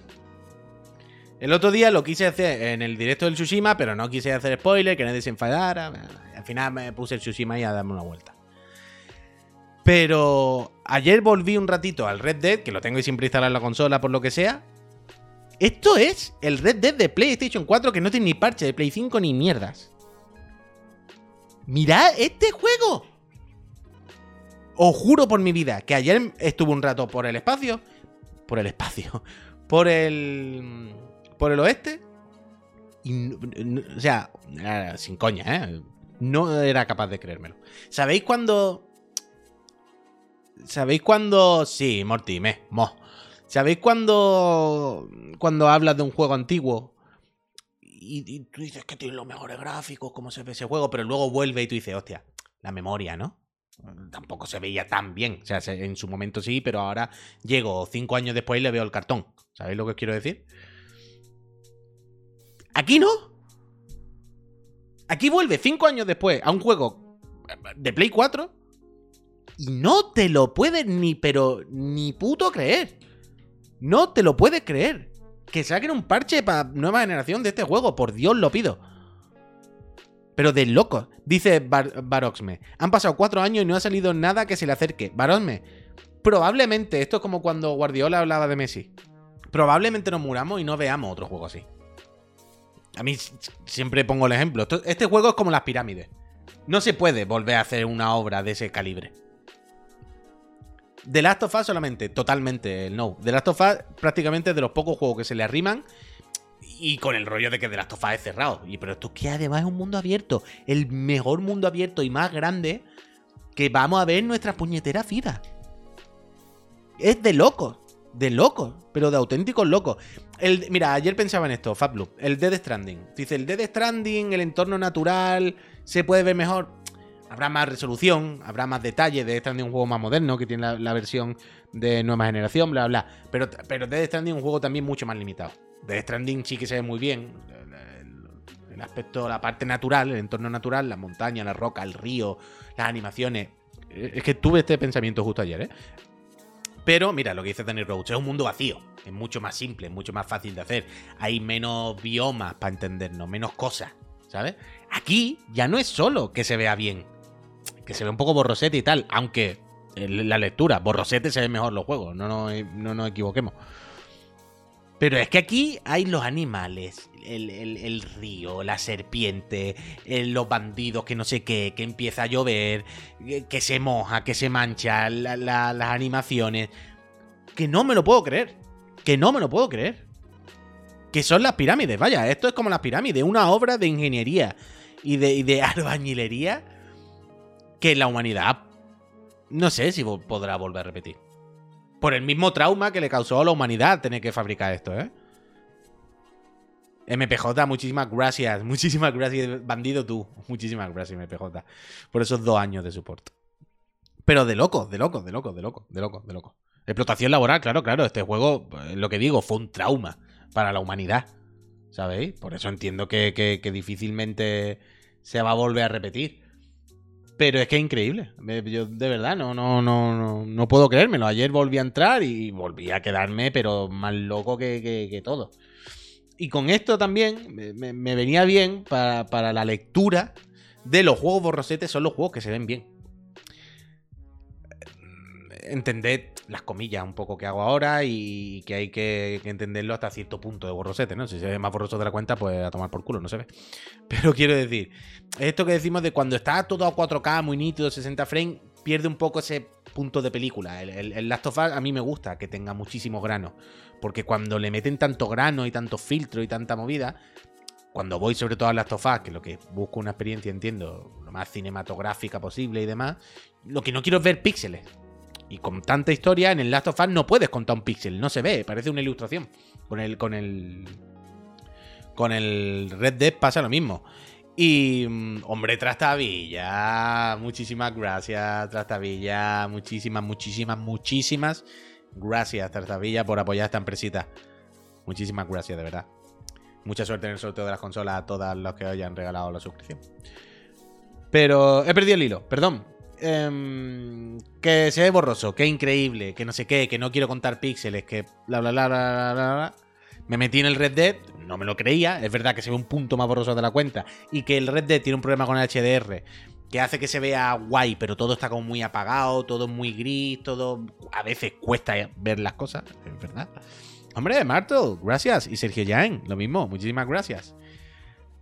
El otro día lo quise hacer en el directo del Tsushima, pero no quise hacer spoiler, que nadie se enfadara. Al final me puse el Tsushima y a darme una vuelta. Pero ayer volví un ratito al Red Dead, que lo tengo siempre instalado en la consola por lo que sea. Esto es el Red Dead de PlayStation 4 que no tiene ni parche de Play 5 ni mierdas. Mirad este juego. Os juro por mi vida que ayer estuve un rato por el espacio. Por el espacio. *laughs* Por el. Por el oeste. Y, o sea, sin coña, ¿eh? No era capaz de creérmelo. ¿Sabéis cuando ¿Sabéis cuando.? Sí, Morty, me, mo. ¿Sabéis cuando. Cuando hablas de un juego antiguo y, tú dices que tiene los mejores gráficos, cómo se ve ese juego, pero luego vuelve y tú dices, hostia, la memoria, ¿no? Tampoco se veía tan bien. O sea, en su momento sí, pero ahora llego cinco años después y le veo el cartón. ¿Sabéis lo que quiero decir? Aquí no. Aquí vuelve cinco años después a un juego de Play 4 y no te lo puedes ni, pero, ni puto creer. No te lo puedes creer. Que saquen un parche para nueva generación de este juego, por Dios lo pido. Pero de loco, dice Baroxme. Han pasado cuatro años y no ha salido nada que se le acerque. Baroxme, probablemente, esto es como cuando Guardiola hablaba de Messi. Probablemente nos muramos y no veamos otro juego así. A mí siempre pongo el ejemplo. Este juego es como las pirámides. No se puede volver a hacer una obra de ese calibre. The Last of Us solamente, totalmente el no. The Last of Us prácticamente de los pocos juegos que se le arriman y con el rollo de que The Last of Us es cerrado. Y pero esto que además es un mundo abierto, el mejor mundo abierto y más grande que vamos a ver nuestra puñetera vida. Es de locos, de locos, pero de auténticos locos. El, mira, ayer pensaba en esto, Fabloop, el Dead Stranding. Dice, el Dead Stranding, el entorno natural, se puede ver mejor. Habrá más resolución, habrá más detalle. Dead Stranding es un juego más moderno, que tiene la, versión de nueva generación, bla, bla. Pero, pero Dead Stranding es un juego también mucho más limitado. Dead Stranding sí que se ve muy bien. El, aspecto, la parte natural, el entorno natural, la montaña, la roca, el río, las animaciones. Es que tuve este pensamiento justo ayer, ¿eh? Pero mira, lo que dice Danny Rhodes, es un mundo vacío. Es mucho más simple, es mucho más fácil de hacer. Hay menos biomas para entendernos, menos cosas, ¿sabes? Aquí ya no es solo que se vea bien, que se ve un poco borrosete y tal, aunque la lectura, borrosete se ve mejor los juegos, no, no, no nos equivoquemos. Pero es que aquí hay los animales, el, río, la serpiente, los bandidos, que no sé qué, que empieza a llover, que se moja, que se mancha, las animaciones. Que no me lo puedo creer. Que no me lo puedo creer. Que son las pirámides, vaya, esto es como las pirámides, una obra de ingeniería y de, y de *laughs* albañilería que la humanidad no sé si podrá volver a repetir. Por el mismo trauma que le causó a la humanidad tener que fabricar esto, ¿eh? MPJ, muchísimas gracias. *laughs* Muchísimas gracias, bandido tú. Muchísimas gracias, MPJ. Por esos dos años de soporte. Pero de loco, de loco, de loco, de loco, de loco, de loco. Explotación laboral, claro, claro. Este juego, eh, lo que digo, fue un trauma para la humanidad. ¿Sabéis? Por eso entiendo que, que difícilmente se va a volver a repetir. Pero es que es increíble. Yo de verdad no, no, no, no, puedo creérmelo. Ayer volví a entrar y volví a quedarme, pero más loco que, todo. Y con esto también me, venía bien para, para, la lectura de los juegos borrosetes, son los juegos que se ven bien. Entended las comillas un poco que hago ahora y que hay que, entenderlo hasta cierto punto de borrosete, ¿no? Si se ve más borroso de la cuenta, pues a tomar por culo, no se ve. *laughs* Pero quiero decir, esto que decimos de cuando está todo a 4K, muy nítido, 60 frames, pierde un poco ese punto de película. El, Last of Us a mí me gusta que tenga muchísimos granos, porque cuando le meten tanto grano y tanto filtro y tanta movida, cuando voy sobre todo a Last of Us, que lo que busco una experiencia, entiendo, lo más cinematográfica posible y demás, lo que no quiero es ver píxeles. Y con tanta historia, en el Last of Us no puedes contar un píxel, no se ve, parece una ilustración. Con el. Con el. Con el Red Dead pasa lo mismo. Y. Mm, hombre, Trastavilla. Muchísimas gracias, Trastavilla. Muchísimas, muchísimas, muchísimas gracias, Trastavilla, por apoyar esta empresita. Muchísimas gracias, de verdad. Mucha suerte en el sorteo de las consolas a todas los que hayan regalado la suscripción. Pero he perdido el hilo, perdón. Em, que se ve borroso, que increíble, que no sé qué, que no quiero contar píxeles, que bla bla bla bla bla bla. Me metí en el Red Dead, no me lo creía, es verdad que se ve un punto más borroso de la cuenta y que el Red Dead tiene un problema con el HDR que hace que se vea guay, pero todo está como muy apagado, todo muy gris, todo a veces cuesta ver las cosas, es verdad. Hombre, Marto, gracias. Y Sergio Jaén, lo mismo, muchísimas gracias.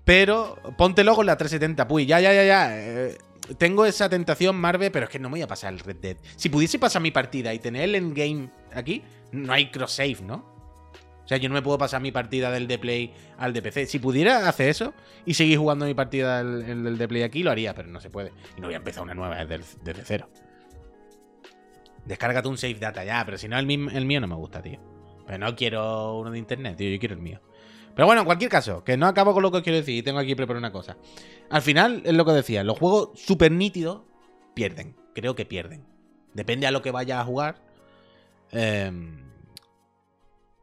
Pero póntelo con la 370, puy, ya, ya, ya, ya. Eh, tengo esa tentación, Marvel, pero es que no me voy a pasar el Red Dead. Si pudiese pasar mi partida y tener el endgame aquí, no hay cross-save, ¿no? O sea, yo no me puedo pasar mi partida del de Play al de PC. Si pudiera hacer eso y seguir jugando mi partida del, de Play aquí, lo haría, pero no se puede. Y no voy a empezar una nueva desde, desde cero. Descárgate un save data ya, pero si no, el, el mío no me gusta, tío. Pero no quiero uno de internet, tío, yo quiero el mío. Pero bueno, en cualquier caso, que no acabo con lo que quiero decir y tengo aquí preparado una cosa. Al final, es lo que decía, los juegos súper nítidos pierden. Creo que pierden. Depende a lo que vaya a jugar. Em,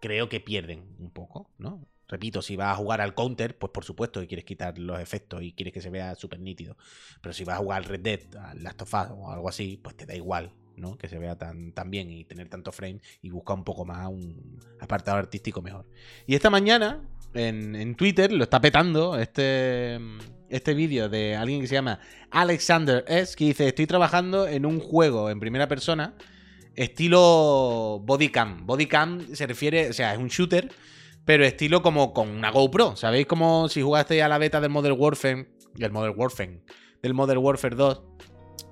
creo que pierden un poco, ¿no? Repito, si vas a jugar al counter, pues por supuesto que quieres quitar los efectos y quieres que se vea súper nítido. Pero si vas a jugar al Red Dead, al Last of Us o algo así, pues te da igual, ¿no? Que se vea tan, tan bien y tener tanto frame y buscar un poco más un apartado artístico mejor. Y esta mañana, en, Twitter lo está petando este, este vídeo de alguien que se llama Alexander S. que dice: Estoy trabajando en un juego en primera persona, estilo bodycam. Bodycam se refiere, o sea, es un shooter, pero estilo como con una GoPro. ¿Sabéis como si jugaste a la beta del Modern Warfare, el Modern Warfare, del Warfare 2,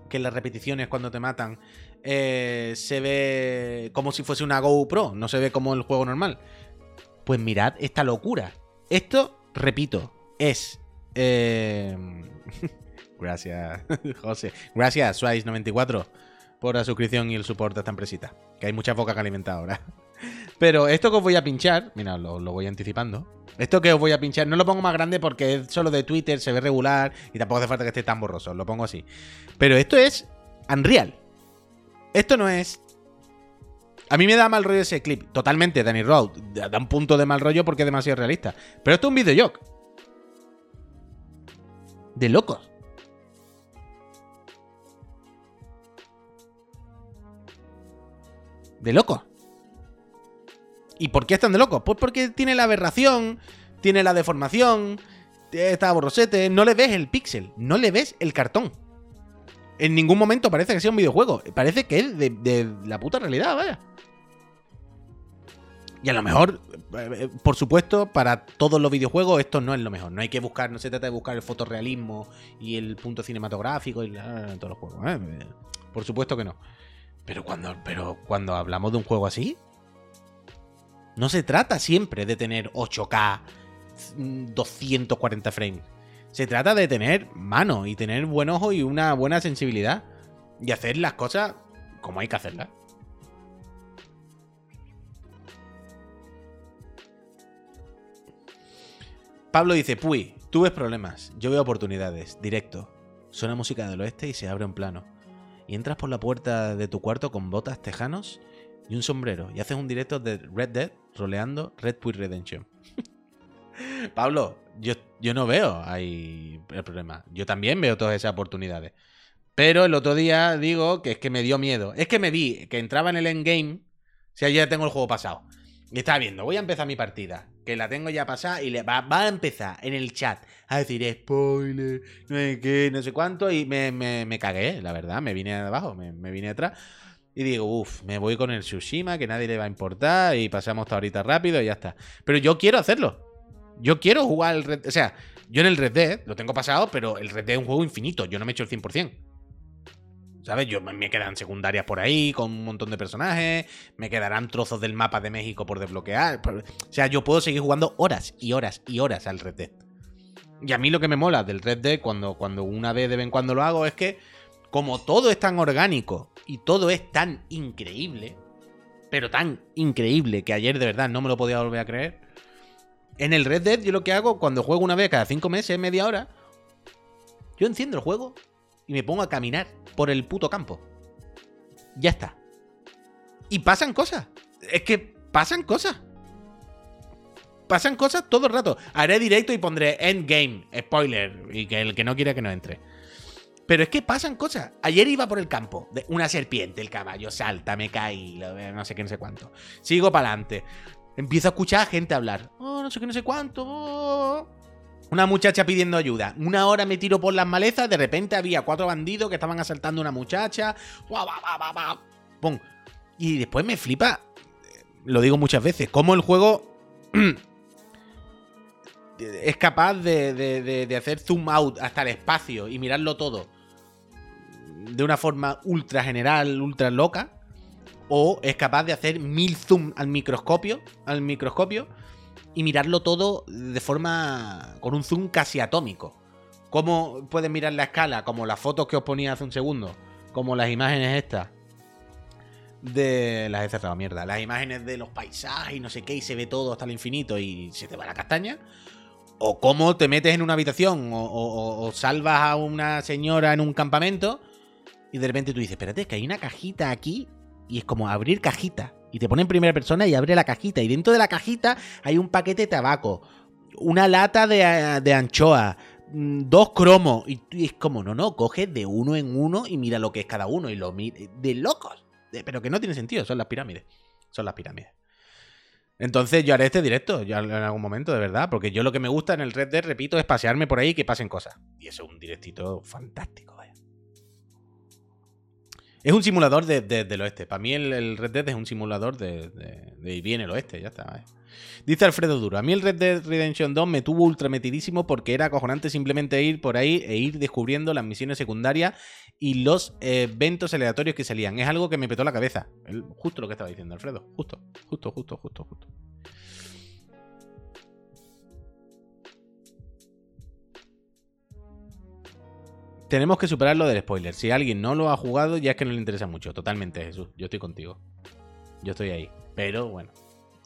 que las repeticiones cuando te matan eh, se ve como si fuese una GoPro, no se ve como el juego normal. Pues mirad esta locura. Esto, repito, es... Eh, *laughs* Gracias, *laughs* José. Gracias, Swice94, por la suscripción y el soporte a esta empresita. Que hay mucha boca que alimentar ahora. *laughs* Pero esto que os voy a pinchar, mira, lo, lo, voy anticipando. Esto que os voy a pinchar, no lo pongo más grande porque es solo de Twitter, se ve regular y tampoco hace falta que esté tan borroso, lo pongo así. Pero esto es Unreal. Esto no es. A mí me da mal rollo ese clip. Totalmente, Danny Road. Da un punto de mal rollo porque es demasiado realista. Pero esto es un videojoc. De locos. De locos. ¿Y por qué están de locos? Pues porque tiene la aberración, tiene la deformación, está borrosete, no le ves el píxel, no le ves el cartón. En ningún momento parece que sea un videojuego, parece que es de, la puta realidad, vaya. Y a lo mejor, eh, por supuesto, para todos los videojuegos esto no es lo mejor. No hay que buscar, no se trata de buscar el fotorrealismo y el punto cinematográfico y todos los juegos. ¿eh? Por supuesto que no. Pero cuando, pero cuando hablamos de un juego así, no se trata siempre de tener 8K, 240 frames. Se trata de tener mano y tener buen ojo y una buena sensibilidad. Y hacer las cosas como hay que hacerlas. Pablo dice, Puy, tú ves problemas, yo veo oportunidades, directo. Suena música del oeste y se abre un plano. Y entras por la puerta de tu cuarto con botas tejanos y un sombrero y haces un directo de Red Dead roleando Red Puy Redemption. *laughs* Pablo, yo, yo no veo ahí el problema. Yo también veo todas esas oportunidades. Pero el otro día digo que es que me dio miedo. Es que me vi que entraba en el endgame. Sea, ya tengo el juego pasado. Y estaba viendo, voy a empezar mi partida. Que la tengo ya pasada y le va, a empezar en el chat a decir spoiler, no sé qué, no sé cuánto. Y me, me, cagué, la verdad. Me vine abajo, me, me vine atrás. Y digo, uff, me voy con el Tsushima, que nadie le va a importar, y pasamos hasta ahorita rápido y ya está. Pero yo quiero hacerlo. Yo quiero jugar el Red O sea, yo en el Red Dead lo tengo pasado, pero el Red Dead es un juego infinito. Yo no me he hecho el 100%. ¿Sabes? Yo me quedan secundarias por ahí con un montón de personajes. Me quedarán trozos del mapa de México por desbloquear. O sea, yo puedo seguir jugando horas y horas y horas al Red Dead. Y a mí lo que me mola del Red Dead cuando, cuando una vez de vez en cuando lo hago es que como todo es tan orgánico y todo es tan increíble, pero tan increíble que ayer de verdad no me lo podía volver a creer. En el Red Dead yo lo que hago cuando juego una vez cada cinco meses, media hora, yo enciendo el juego y me pongo a caminar por el puto campo. Ya está. Y pasan cosas. Es que pasan cosas. Pasan cosas todo el rato. Haré directo y pondré endgame, spoiler, y que el que no quiera que no entre. Pero es que pasan cosas. Ayer iba por el campo, una serpiente, el caballo salta, me caí, no sé qué, no sé cuánto. Sigo para adelante. Empiezo a escuchar a gente hablar. Oh, no sé qué, no sé cuánto. Oh". Una muchacha pidiendo ayuda. Una hora me tiro por las malezas. De repente había cuatro bandidos que estaban asaltando a una muchacha. ¡Pum! Y después me flipa. Lo digo muchas veces. Cómo el juego. *clears throat* es capaz de, de, hacer zoom out hasta el espacio y mirarlo todo de una forma ultra general, ultra loca, o es capaz de hacer mil zoom al microscopio, al microscopio y mirarlo todo de forma con un zoom casi atómico. ¿Cómo puedes mirar la escala? Como las fotos que os ponía hace un segundo, como las imágenes estas de las he cerrado mierda, las imágenes de los paisajes y no sé qué y se ve todo hasta el infinito y se te va la castaña o cómo te metes en una habitación o, salvas a una señora en un campamento y de repente tú dices, espérate, que hay una cajita aquí y es como abrir cajita. Y te pone en primera persona y abre la cajita. Y dentro de la cajita hay un paquete de tabaco, una lata de, anchoa, mm, dos cromos. Y, es como, no, no, coge de uno en uno y mira lo que es cada uno. Y lo mira. De locos. pero que no tiene sentido, son las pirámides. Son las pirámides. Entonces yo haré este directo ya en algún momento, de verdad, porque yo lo que me gusta en el Red Dead, repito, es pasearme por ahí y que pasen cosas. Y eso es un directito fantástico. Es un simulador de, del oeste. Para mí el, Red Dead es un simulador de, de, bien el oeste, ya está. Vaya. Dice Alfredo Duro, a mí el Red Dead Redemption 2 me tuvo ultra metidísimo porque era acojonante simplemente ir por ahí e ir descubriendo las misiones secundarias y los eventos aleatorios que salían. Es algo que me petó la cabeza. justo lo que estaba diciendo Alfredo. Justo, justo, justo, justo, justo. Tenemos que superar lo del spoiler. Si alguien no lo ha jugado, ya es que no le interesa mucho. Totalmente, Jesús. Yo estoy contigo. Yo estoy ahí. Pero bueno,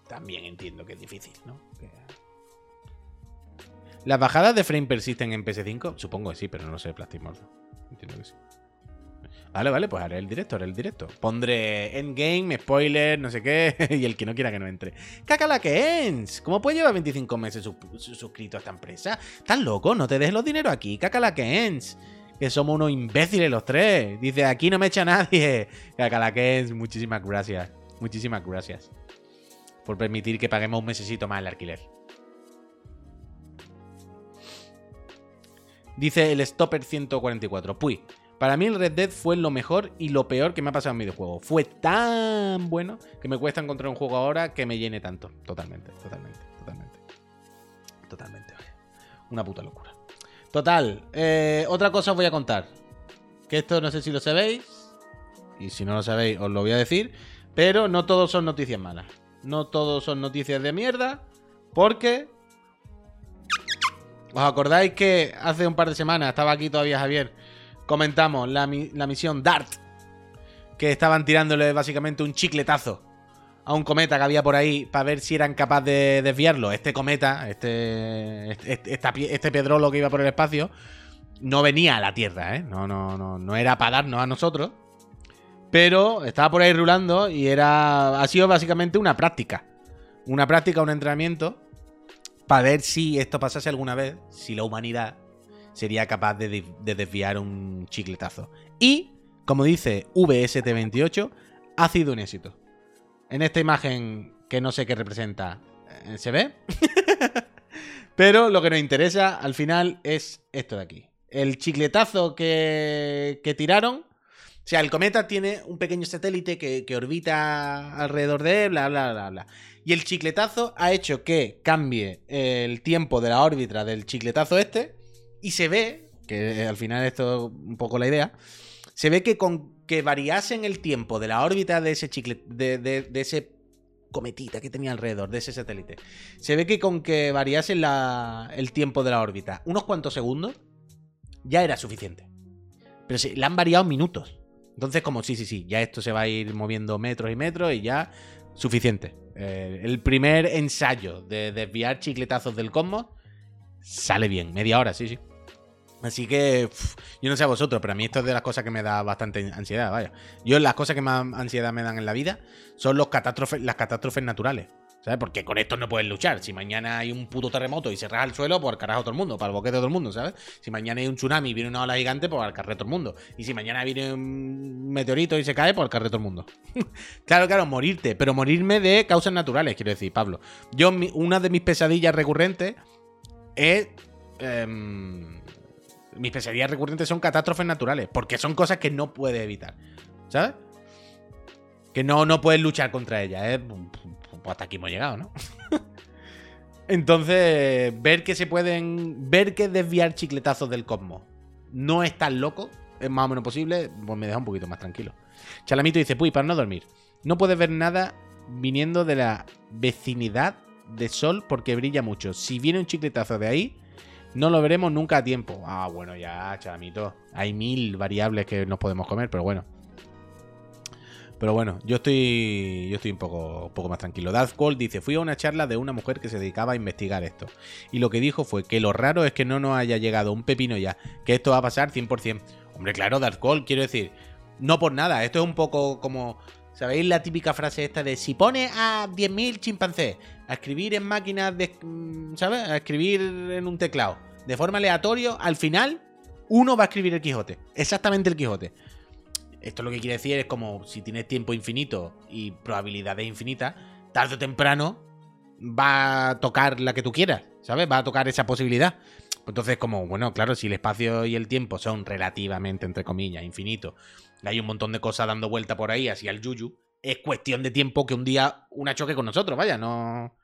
también entiendo que es difícil, ¿no? ¿Las bajadas de frame persisten en PS5? Supongo que sí, pero no lo sé, Plastic Entiendo que sí. Vale, vale, pues haré el directo, haré el directo. Pondré endgame, spoiler, no sé qué, *laughs* y el que no quiera que no entre. ¡Cacala que ens! ¿Cómo puede llevar 25 meses suscrito a esta empresa? ¿Estás loco? No te des los dinero aquí, ¡Cacala que ens! Que somos unos imbéciles los tres. Dice, aquí no me echa nadie. ¡Cacala *laughs* que ens! Muchísimas gracias. Muchísimas gracias. Por permitir que paguemos un mesecito más el alquiler. Dice el Stopper 144. Puy, para mí el Red Dead fue lo mejor y lo peor que me ha pasado en videojuego. Fue tan bueno que me cuesta encontrar un juego ahora que me llene tanto. Totalmente, totalmente, totalmente. Totalmente, Una puta locura. Total, eh, otra cosa os voy a contar. Que esto no sé si lo sabéis. Y si no lo sabéis, os lo voy a decir. Pero no todos son noticias malas. No todos son noticias de mierda. Porque ¿Os acordáis que hace un par de semanas, estaba aquí todavía Javier, comentamos la, misión DART, que estaban tirándole básicamente un chicletazo a un cometa que había por ahí para ver si eran capaces de desviarlo. Este cometa, este, este, este, pedrolo que iba por el espacio, no venía a la Tierra, ¿eh? No, no, no, no era para darnos a nosotros. Pero estaba por ahí rulando y era. Ha sido básicamente una práctica. Una práctica, un entrenamiento. Para ver si esto pasase alguna vez. Si la humanidad sería capaz de, desviar un chicletazo. Y, como dice VST28, ha sido un éxito. En esta imagen que no sé qué representa, eh, ¿se ve? *laughs* Pero lo que nos interesa al final es esto de aquí. El chicletazo que, que tiraron. O sea, el cometa tiene un pequeño satélite que, que orbita alrededor de él, bla, bla, bla, bla. Y el chicletazo ha hecho que cambie el tiempo de la órbita del chicletazo este y se ve, que al final esto es un poco la idea, se ve que con que variasen el tiempo de la órbita de ese chicle, de, ese cometita que tenía alrededor, de ese satélite, se ve que con que variase el tiempo de la órbita unos cuantos segundos, ya era suficiente. Pero sí, le han variado minutos. Entonces, como sí, sí, sí, ya esto se va a ir moviendo metros y metros y ya suficiente. Eh, el primer ensayo de desviar chicletazos del cosmos sale bien, media hora, sí, sí. Así que, yo no sé a vosotros, pero a mí esto es de las cosas que me da bastante ansiedad, vaya. Yo las cosas que más ansiedad me dan en la vida son los catástrofes, las catástrofes naturales. ¿Sabes? Porque con esto no puedes luchar. Si mañana hay un puto terremoto y se raja el suelo, pues al carajo todo el mundo, para el boquete de todo el mundo, ¿sabes? Si mañana hay un tsunami y viene una ola gigante, pues al carré todo el mundo. Y si mañana viene un meteorito y se cae, pues al carré todo el mundo. *laughs* claro, claro, morirte, pero morirme de causas naturales, quiero decir, Pablo. Yo, una de mis pesadillas recurrentes es. Em, mis pesadillas recurrentes son catástrofes naturales, porque son cosas que no puedes evitar, ¿sabes? Que no, no puedes luchar contra ellas, ¿eh? Pues hasta aquí hemos llegado, ¿no? *laughs* Entonces, ver que se pueden. Ver que desviar chicletazos del cosmos no es tan loco, es más o menos posible, pues me deja un poquito más tranquilo. Chalamito dice: Puy, para no dormir. No puedes ver nada viniendo de la vecinidad de sol porque brilla mucho. Si viene un chicletazo de ahí, no lo veremos nunca a tiempo. Ah, bueno, ya, chalamito. Hay mil variables que nos podemos comer, pero bueno. Pero bueno, yo estoy. Yo estoy un poco, poco más tranquilo. Darth Cole dice: Fui a una charla de una mujer que se dedicaba a investigar esto. Y lo que dijo fue que lo raro es que no nos haya llegado un pepino ya. Que esto va a pasar 100%. Hombre, claro, Darth Cole, quiero decir. No por nada. Esto es un poco como. ¿Sabéis la típica frase esta de si pone a 10.000 chimpancés a escribir en máquinas de. Mm, ¿Sabes? A escribir en un teclado. De forma aleatoria, al final, uno va a escribir el Quijote. Exactamente el Quijote. Esto lo que quiere decir es como si tienes tiempo infinito y probabilidades infinitas, tarde o temprano va a tocar la que tú quieras, ¿sabes? Va a tocar esa posibilidad. Entonces, como, bueno, claro, si el espacio y el tiempo son relativamente, entre comillas, infinitos, hay un montón de cosas dando vuelta por ahí, así al yuyu, es cuestión de tiempo que un día una choque con nosotros, vaya, no...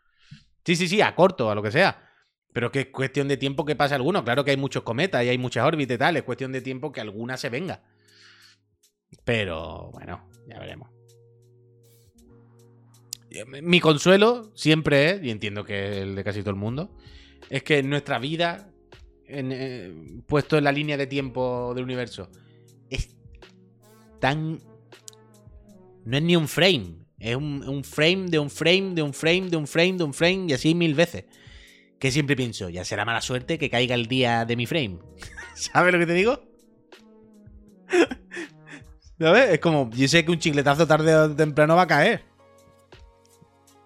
Sí, sí, sí, a corto, a lo que sea. Pero que es cuestión de tiempo que pase alguno. Claro que hay muchos cometas y hay muchas órbitas y tal. Es cuestión de tiempo que alguna se venga. Pero bueno, ya veremos. Mi consuelo siempre es, y entiendo que el de casi todo el mundo, es que nuestra vida en, puesto en la línea de tiempo del universo, es tan... No es ni un frame, es un, frame de un frame de un frame de un frame de un frame y así mil veces. Que siempre pienso, ya será mala suerte que caiga el día de mi frame. *laughs* ¿Sabes lo que te digo? *laughs* ¿Sabes? Es como, yo sé que un chicletazo tarde o temprano va a caer.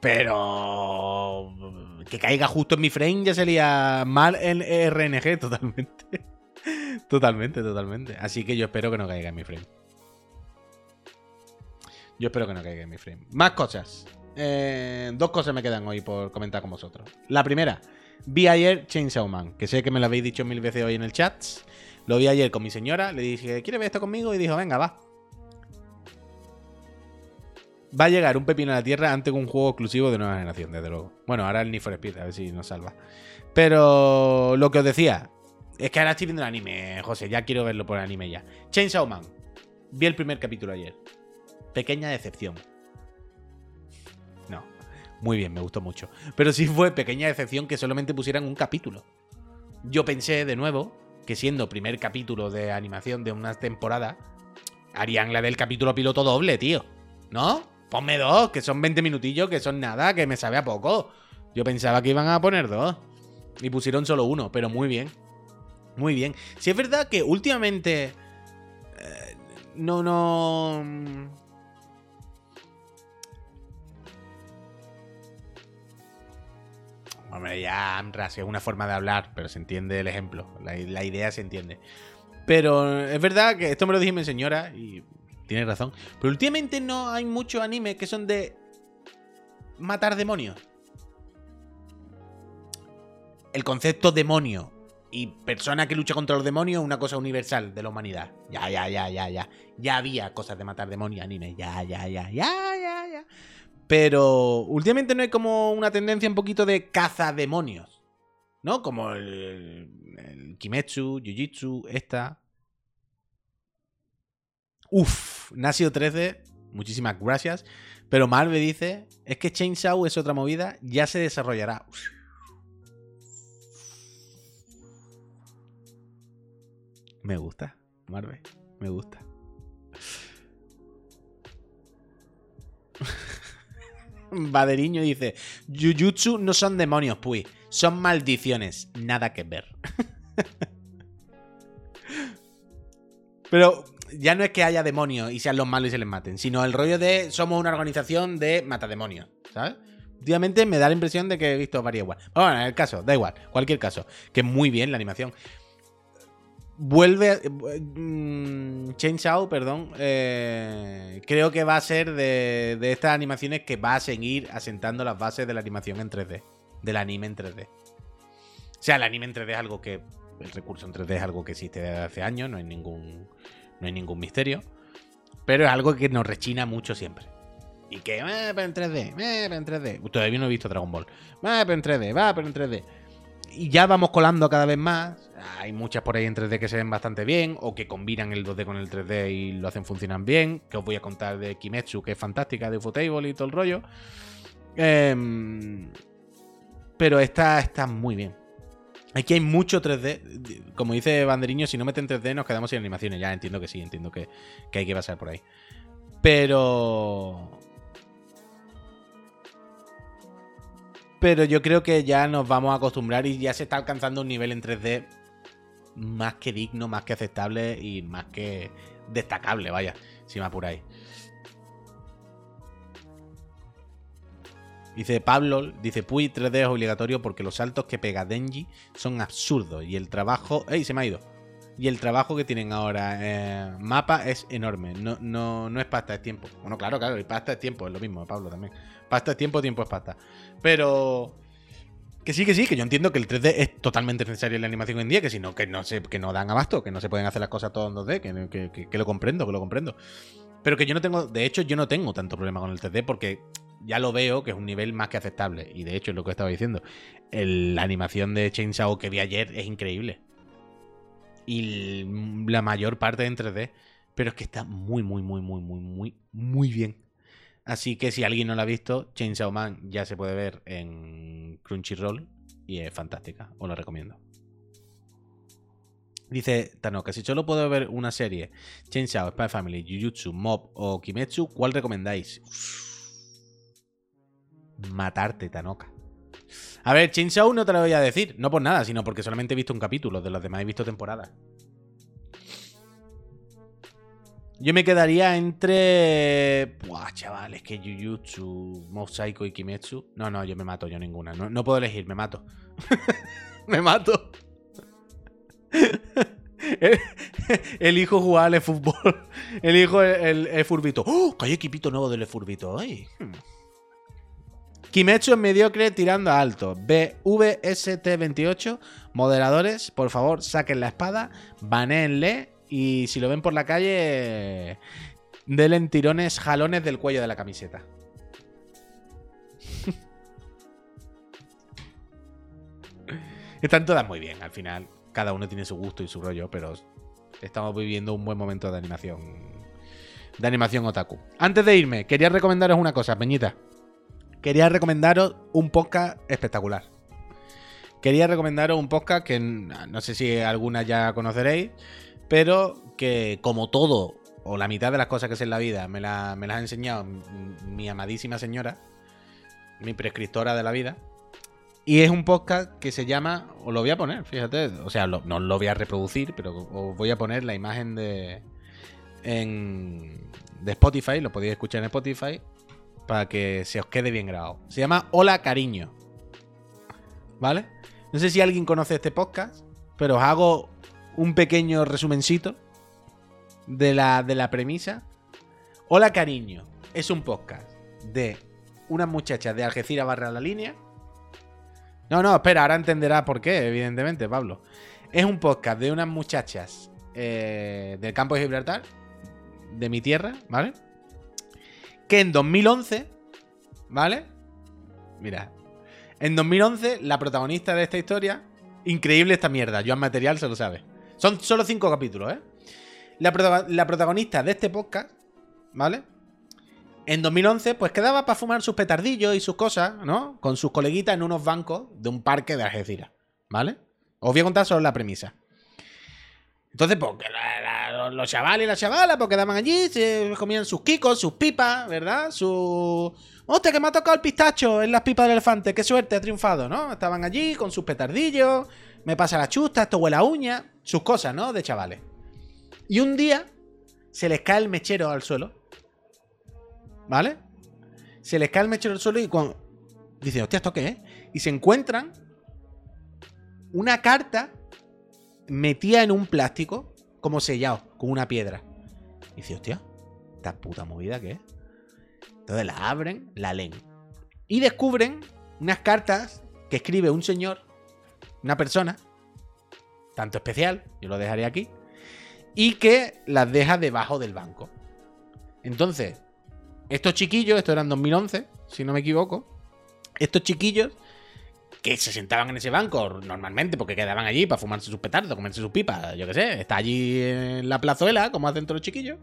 Pero que caiga justo en mi frame ya sería mal en RNG totalmente. *laughs* totalmente, totalmente. Así que yo espero que no caiga en mi frame. Yo espero que no caiga en mi frame. Más cosas. Eh, dos cosas me quedan hoy por comentar con vosotros. La primera, vi ayer Chainsaw Man, que sé que me lo habéis dicho mil veces hoy en el chat. Lo vi ayer con mi señora, le dije, ¿quieres ver esto conmigo? Y dijo, venga, va. Va a llegar un pepino a la tierra antes que un juego exclusivo de nueva generación, desde luego. Bueno, ahora el Need for Speed, a ver si nos salva. Pero lo que os decía, es que ahora estoy viendo el anime, José, ya quiero verlo por el anime ya. Chainsaw Man. Vi el primer capítulo ayer. Pequeña decepción. No, muy bien, me gustó mucho. Pero sí fue pequeña decepción que solamente pusieran un capítulo. Yo pensé de nuevo que siendo primer capítulo de animación de una temporada, harían la del capítulo piloto doble, tío. ¿No? Ponme dos, que son 20 minutillos, que son nada, que me sabe a poco. Yo pensaba que iban a poner dos. Y pusieron solo uno, pero muy bien. Muy bien. Si es verdad que últimamente. Eh, no, no. Hombre, ya, Amras, es una forma de hablar, pero se entiende el ejemplo. La, idea se entiende. Pero es verdad que esto me lo dije mi señora y Tienes razón. Pero últimamente no hay muchos animes que son de matar demonios. El concepto demonio y persona que lucha contra los demonios es una cosa universal de la humanidad. Ya, ya, ya, ya, ya. Ya había cosas de matar demonios anime. Ya, ya, ya, ya, ya, ya. Pero últimamente no hay como una tendencia un poquito de caza demonios. ¿No? Como el, el Kimetsu, Jujitsu, esta. Uf, Nasio 13, muchísimas gracias. Pero Marve dice, es que Chainsaw es otra movida, ya se desarrollará. Me gusta, Marve, me gusta. *laughs* Baderiño dice, Jujutsu no son demonios, pues, son maldiciones, nada que ver. *laughs* Pero ya no es que haya demonios y sean los malos y se les maten, sino el rollo de somos una organización de matademonios, ¿sabes? Últimamente me da la impresión de que he visto varias igual. Bueno, en el caso, da igual, cualquier caso. Que muy bien la animación. Vuelve. Mmm, Chainsaw, perdón. Eh, creo que va a ser de, de, estas animaciones que va a seguir asentando las bases de la animación en 3D. Del anime en 3D. O sea, el anime en 3D es algo que. El recurso en 3D es algo que existe desde hace años, no hay ningún no hay ningún misterio. Pero es algo que nos rechina mucho siempre. Y que, eh, pero en 3D, eh, pero en 3D. Todavía no he visto Dragon Ball. Va, pero en 3D, va, pero en 3D. Y ya vamos colando cada vez más. Hay muchas por ahí en 3D que se ven bastante bien, o que combinan el 2D con el 3D y lo hacen funcionar bien. Que os voy a contar de Kimetsu, que es fantástica, de Ufotable y todo el rollo. Em, pero esta está muy bien. Aquí hay mucho 3D. Como dice Banderiño, si no meten 3D nos quedamos sin animaciones. Ya entiendo que sí, entiendo que, hay que pasar por ahí. Pero... Pero yo creo que ya nos vamos a acostumbrar y ya se está alcanzando un nivel en 3D más que digno, más que aceptable y más que destacable, vaya, si me apuráis. Dice Pablo, dice Puy 3D es obligatorio porque los saltos que pega Denji son absurdos y el trabajo... ¡Ey! Se me ha ido. Y el trabajo que tienen ahora eh, mapa es enorme. No, no, no es pasta, es tiempo. Bueno, claro, claro, y pasta es tiempo, es lo mismo, Pablo también. Pasta es tiempo, tiempo es pasta. Pero... Que sí, que sí, que yo entiendo que el 3D es totalmente necesario en la animación hoy en día, que si no, que no, se, que no dan abasto, que no se pueden hacer las cosas todas en 2D, que, que, que lo comprendo, que lo comprendo. Pero que yo no tengo, de hecho, yo no tengo tanto problema con el 3D porque ya lo veo que es un nivel más que aceptable. Y de hecho es lo que estaba diciendo. la animación de Chainsaw que vi ayer es increíble. Y la mayor parte en 3D. Pero es que está muy, muy, muy, muy, muy, muy, muy bien. Así que si alguien no lo ha visto, Chainsaw Man ya se puede ver en Crunchyroll. Y es fantástica. Os lo recomiendo. Dice Tanoka, si solo puedo ver una serie, Chainsaw, Spy Family, Jujutsu, Mob o Kimetsu, ¿cuál recomendáis? Matarte, Tanoka. A ver, Chainsaw no te lo voy a decir, no por nada, sino porque solamente he visto un capítulo, de los demás he visto temporadas. Yo me quedaría entre. Buah, chaval, es que Jujutsu, Mob Psycho y Kimetsu. No, no, yo me mato, yo ninguna. No, puedo elegir, me mato. *laughs* me mato. *laughs* Elijo jugar al fútbol. Elijo el, el, furbito. ¡Oh! Que equipito nuevo del furbito. ¡Ay! Hmm. Kimetsu es mediocre tirando a alto. BVST28. Moderadores, por favor, saquen la espada. Baneenle. Y si lo ven por la calle, denle tirones, jalones del cuello de la camiseta. *laughs* Están todas muy bien, al final. Cada uno tiene su gusto y su rollo, pero estamos viviendo un buen momento de animación. De animación otaku. Antes de irme, quería recomendaros una cosa, Peñita. Quería recomendaros un podcast espectacular. Quería recomendaros un podcast que no sé si alguna ya conoceréis, pero que como todo, o la mitad de las cosas que sé en la vida, me, la, me las ha enseñado mi amadísima señora, mi prescriptora de la vida. Y es un podcast que se llama, os lo voy a poner, fíjate, o sea, no lo voy a reproducir, pero os voy a poner la imagen de, en, de Spotify, lo podéis escuchar en Spotify, para que se os quede bien grabado. Se llama Hola Cariño. ¿Vale? No sé si alguien conoce este podcast, pero os hago un pequeño resumencito de la, de la premisa. Hola Cariño es un podcast de una muchacha de Algeciras barra la línea. No, no, espera, ahora entenderá por qué, evidentemente, Pablo. Es un podcast de unas muchachas eh, del campo de Gibraltar, de mi tierra, ¿vale? Que en 2011, ¿vale? Mira, en 2011 la protagonista de esta historia, increíble esta mierda, Joan Material se lo sabe. Son solo cinco capítulos, ¿eh? La, protagonista de este podcast, ¿vale? En 2011, pues quedaba para fumar sus petardillos y sus cosas, ¿no? Con sus coleguitas en unos bancos de un parque de Algeciras, ¿vale? Os voy a contar solo la premisa. Entonces, pues, los chavales y las chavalas, pues quedaban allí, se comían sus kikos, sus pipas, ¿verdad? Su. ¡Hostia, que me ha tocado el pistacho en las pipas del elefante! ¡Qué suerte, ha triunfado, ¿no? Estaban allí con sus petardillos, me pasa la chusta, esto huele a uña, sus cosas, ¿no? De chavales. Y un día se les cae el mechero al suelo. ¿Vale? Se les cae el mechero al suelo y cuando... Dicen, hostia, ¿esto qué es? Y se encuentran una carta metida en un plástico, como sellado, con una piedra. Y dice, hostia, esta puta movida que es. Entonces la abren, la leen. Y descubren unas cartas que escribe un señor una persona, tanto especial, yo lo dejaré aquí, y que las deja debajo del banco. Entonces, estos chiquillos, esto era en 2011, si no me equivoco, estos chiquillos que se sentaban en ese banco normalmente porque quedaban allí para fumarse sus petardos, comerse sus pipas, yo qué sé, está allí en la plazuela, como hacen todos los chiquillos.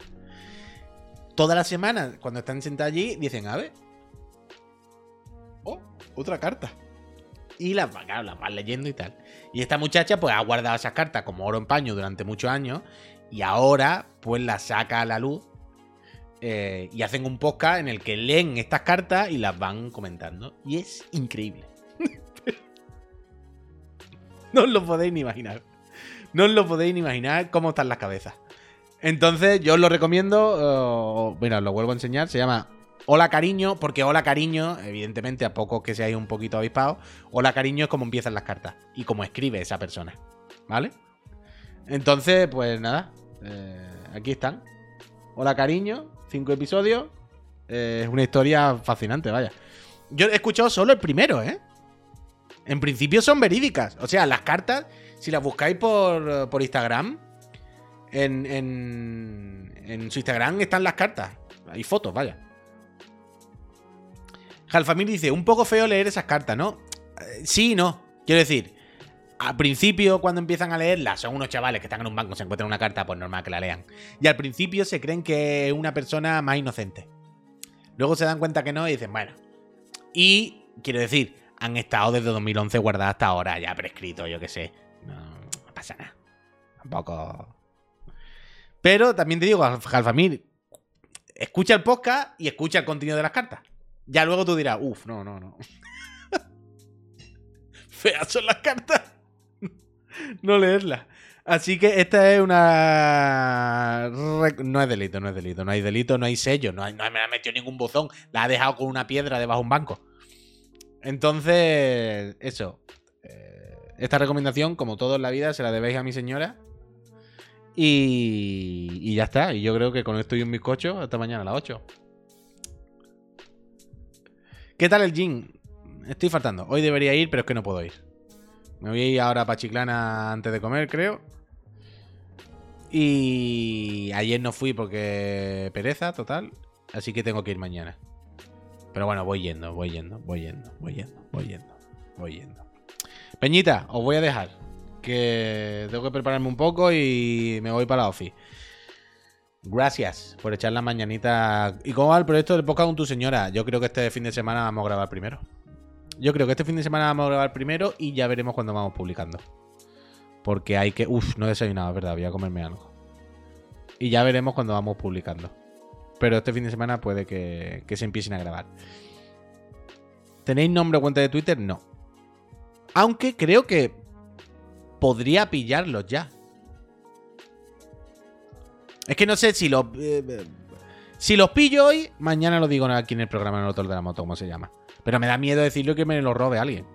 Toda la semana, cuando están sentados allí, dicen, a ver. Oh, otra carta y las, las vas leyendo y tal. Y esta muchacha pues ha guardado esas cartas como oro en paño durante muchos años y ahora pues las saca a la luz eh, y hacen un podcast en el que leen estas cartas y las van comentando. Y es increíble. *laughs* no os lo podéis ni imaginar. No os lo podéis ni imaginar cómo están las cabezas. Entonces yo os lo recomiendo. Uh, mira, os lo vuelvo a enseñar. Se llama Hola cariño, porque hola cariño, evidentemente a poco que seáis un poquito avispados, hola cariño es como empiezan las cartas y como escribe esa persona, ¿vale? Entonces, pues nada, eh, aquí están. Hola cariño, cinco episodios, eh, es una historia fascinante, vaya. Yo he escuchado solo el primero, ¿eh? En principio son verídicas, o sea, las cartas, si las buscáis por, por Instagram, en, en, en su Instagram están las cartas, hay fotos, vaya. Halfamil dice, un poco feo leer esas cartas, ¿no? Eh, sí no. Quiero decir, al principio, cuando empiezan a leerlas, son unos chavales que están en un banco, se encuentran una carta, pues normal que la lean. Y al principio se creen que es una persona más inocente. Luego se dan cuenta que no y dicen, bueno. Y, quiero decir, han estado desde 2011 guardadas hasta ahora, ya prescrito, yo qué sé. No, pasa nada. Tampoco. Pero también te digo, Jalfamir, escucha el podcast y escucha el contenido de las cartas. Ya luego tú dirás, uff, no, no, no. *laughs* Feas son las cartas. *laughs* no leerlas. Así que esta es una. No es delito, no es delito. No hay delito, no hay sello. No, no me ha metido ningún buzón. La ha dejado con una piedra debajo de un banco. Entonces, eso. Eh, esta recomendación, como todo en la vida, se la debéis a mi señora. Y, y ya está. Y yo creo que con esto y un bizcocho, hasta mañana a las 8. ¿Qué tal el gin? Estoy faltando. Hoy debería ir, pero es que no puedo ir. Me voy a ir ahora para Chiclana antes de comer, creo. Y ayer no fui porque pereza, total. Así que tengo que ir mañana. Pero bueno, voy yendo, voy yendo, voy yendo, voy yendo, voy yendo, voy yendo. Peñita, os voy a dejar. Que tengo que prepararme un poco y me voy para la office. Gracias por echar la mañanita. ¿Y cómo va el proyecto del podcast con tu señora? Yo creo que este fin de semana vamos a grabar primero. Yo creo que este fin de semana vamos a grabar primero y ya veremos cuando vamos publicando. Porque hay que. Uf, no he desayunado, ¿verdad? Voy a comerme algo. Y ya veremos cuando vamos publicando. Pero este fin de semana puede que, se empiecen a grabar. ¿Tenéis nombre o cuenta de Twitter? No. Aunque creo que podría pillarlos ya. Es que no sé si los. Eh, si los pillo hoy, mañana lo digo aquí en el programa en el otro de la moto, ¿cómo se llama? Pero me da miedo decirlo que me lo robe alguien.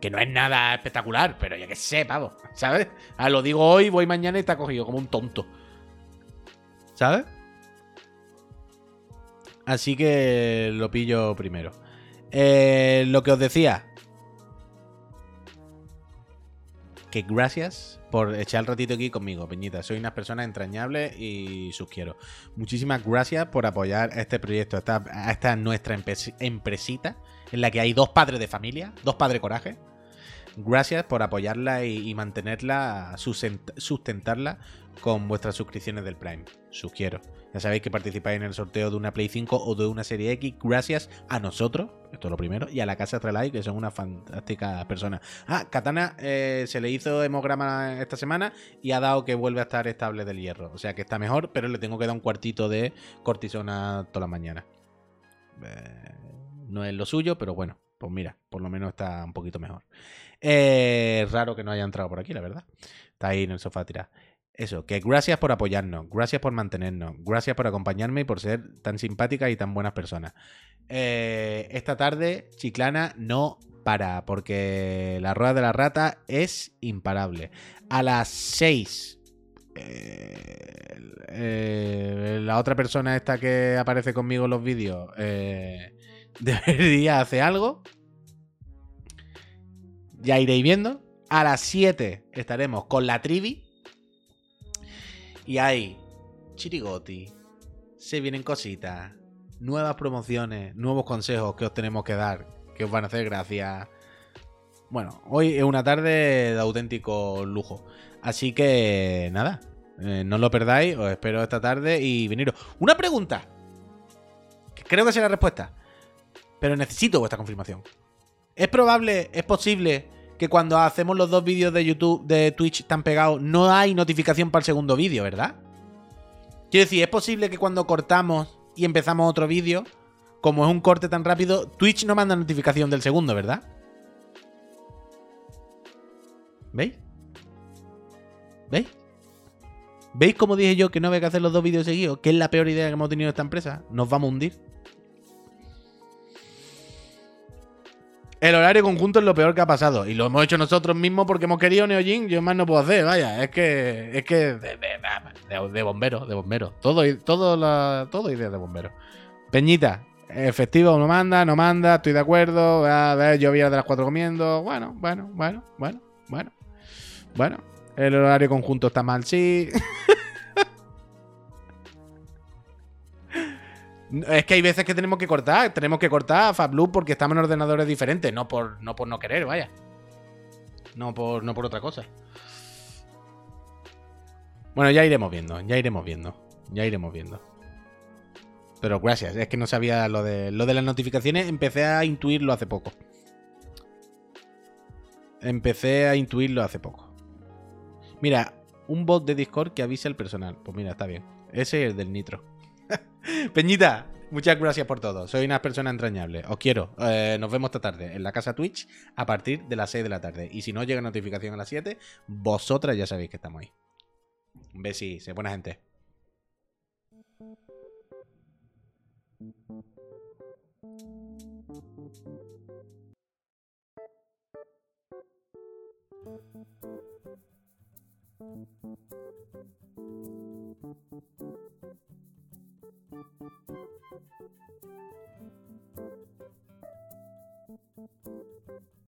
Que no es nada espectacular, pero ya que sé, pavo. ¿Sabes? Ah, lo digo hoy, voy mañana y está cogido como un tonto. ¿Sabes? Así que lo pillo primero. Eh, lo que os decía. Que gracias por echar el ratito aquí conmigo, Peñita. Soy una persona entrañable y sus quiero. Muchísimas gracias por apoyar este proyecto. Esta, esta es nuestra empresita en la que hay dos padres de familia, dos padres coraje. Gracias por apoyarla y, mantenerla, sustentarla con vuestras suscripciones del Prime. Sugiero. Ya sabéis que participáis en el sorteo de una Play 5 o de una Serie X gracias a nosotros, esto es lo primero, y a la Casa Astralife, que son una fantástica persona. Ah, Katana eh, se le hizo hemograma esta semana y ha dado que vuelve a estar estable del hierro. O sea que está mejor, pero le tengo que dar un cuartito de cortisona toda la mañana. Eh, no es lo suyo, pero bueno, pues mira, por lo menos está un poquito mejor. Es raro que no haya entrado por aquí, la verdad. Está ahí en el sofá tirado. Eso, que gracias por apoyarnos, gracias por mantenernos, gracias por acompañarme y por ser tan simpáticas y tan buenas personas. Eh, esta tarde, Chiclana no para, porque la rueda de la rata es imparable. A las 6 eh, eh, la otra persona esta que aparece conmigo en los vídeos debería hacer algo. Ya iréis viendo. A las 7 estaremos con la trivi. Y hay chirigoti. Se vienen cositas. Nuevas promociones. Nuevos consejos que os tenemos que dar. Que os van a hacer gracia. Bueno, hoy es una tarde de auténtico lujo. Así que nada. Eh, no lo perdáis. Os espero esta tarde y veniros. Una pregunta. creo que será la respuesta. Pero necesito vuestra confirmación. ¿Es probable, es posible que cuando hacemos los dos vídeos de YouTube, de Twitch tan pegados, no hay notificación para el segundo vídeo, ¿verdad? Quiero decir, es posible que cuando cortamos y empezamos otro vídeo, como es un corte tan rápido, Twitch no manda notificación del segundo, ¿verdad? ¿Veis? ¿Veis? ¿Veis cómo dije yo que no había que hacer los dos vídeos seguidos? Que es la peor idea que hemos tenido en esta empresa. Nos vamos a hundir. El horario conjunto es lo peor que ha pasado. Y lo hemos hecho nosotros mismos porque hemos querido Neojin. Yo más no puedo hacer, vaya. Es que. Es que. De, de, de bombero, de bombero. Todo, todo, todo de bombero. Peñita, efectivo no manda, no manda, estoy de acuerdo. A ver, yo había de las cuatro comiendo. Bueno, bueno, bueno, bueno, bueno. Bueno, el horario conjunto está mal, sí. *laughs* Es que hay veces que tenemos que cortar, tenemos que cortar FabLoop porque estamos en ordenadores diferentes, no por no, querer, vaya. No por, otra cosa. Bueno, ya iremos viendo, ya iremos viendo, ya iremos viendo. Pero gracias, es que no sabía lo de, lo de las notificaciones, empecé a intuirlo hace poco. Empecé a intuirlo hace poco. Mira, un bot de Discord que avise al personal. Pues mira, está bien. Ese es el del Nitro. *laughs* Peñita, muchas gracias por todo. Soy una persona entrañable. Os quiero. Eh, nos vemos esta tarde en la casa Twitch a partir de las 6 de la tarde. Y si no llega notificación a las 7, vosotras ya sabéis que estamos ahí. Un besi, buena gente. Thank you.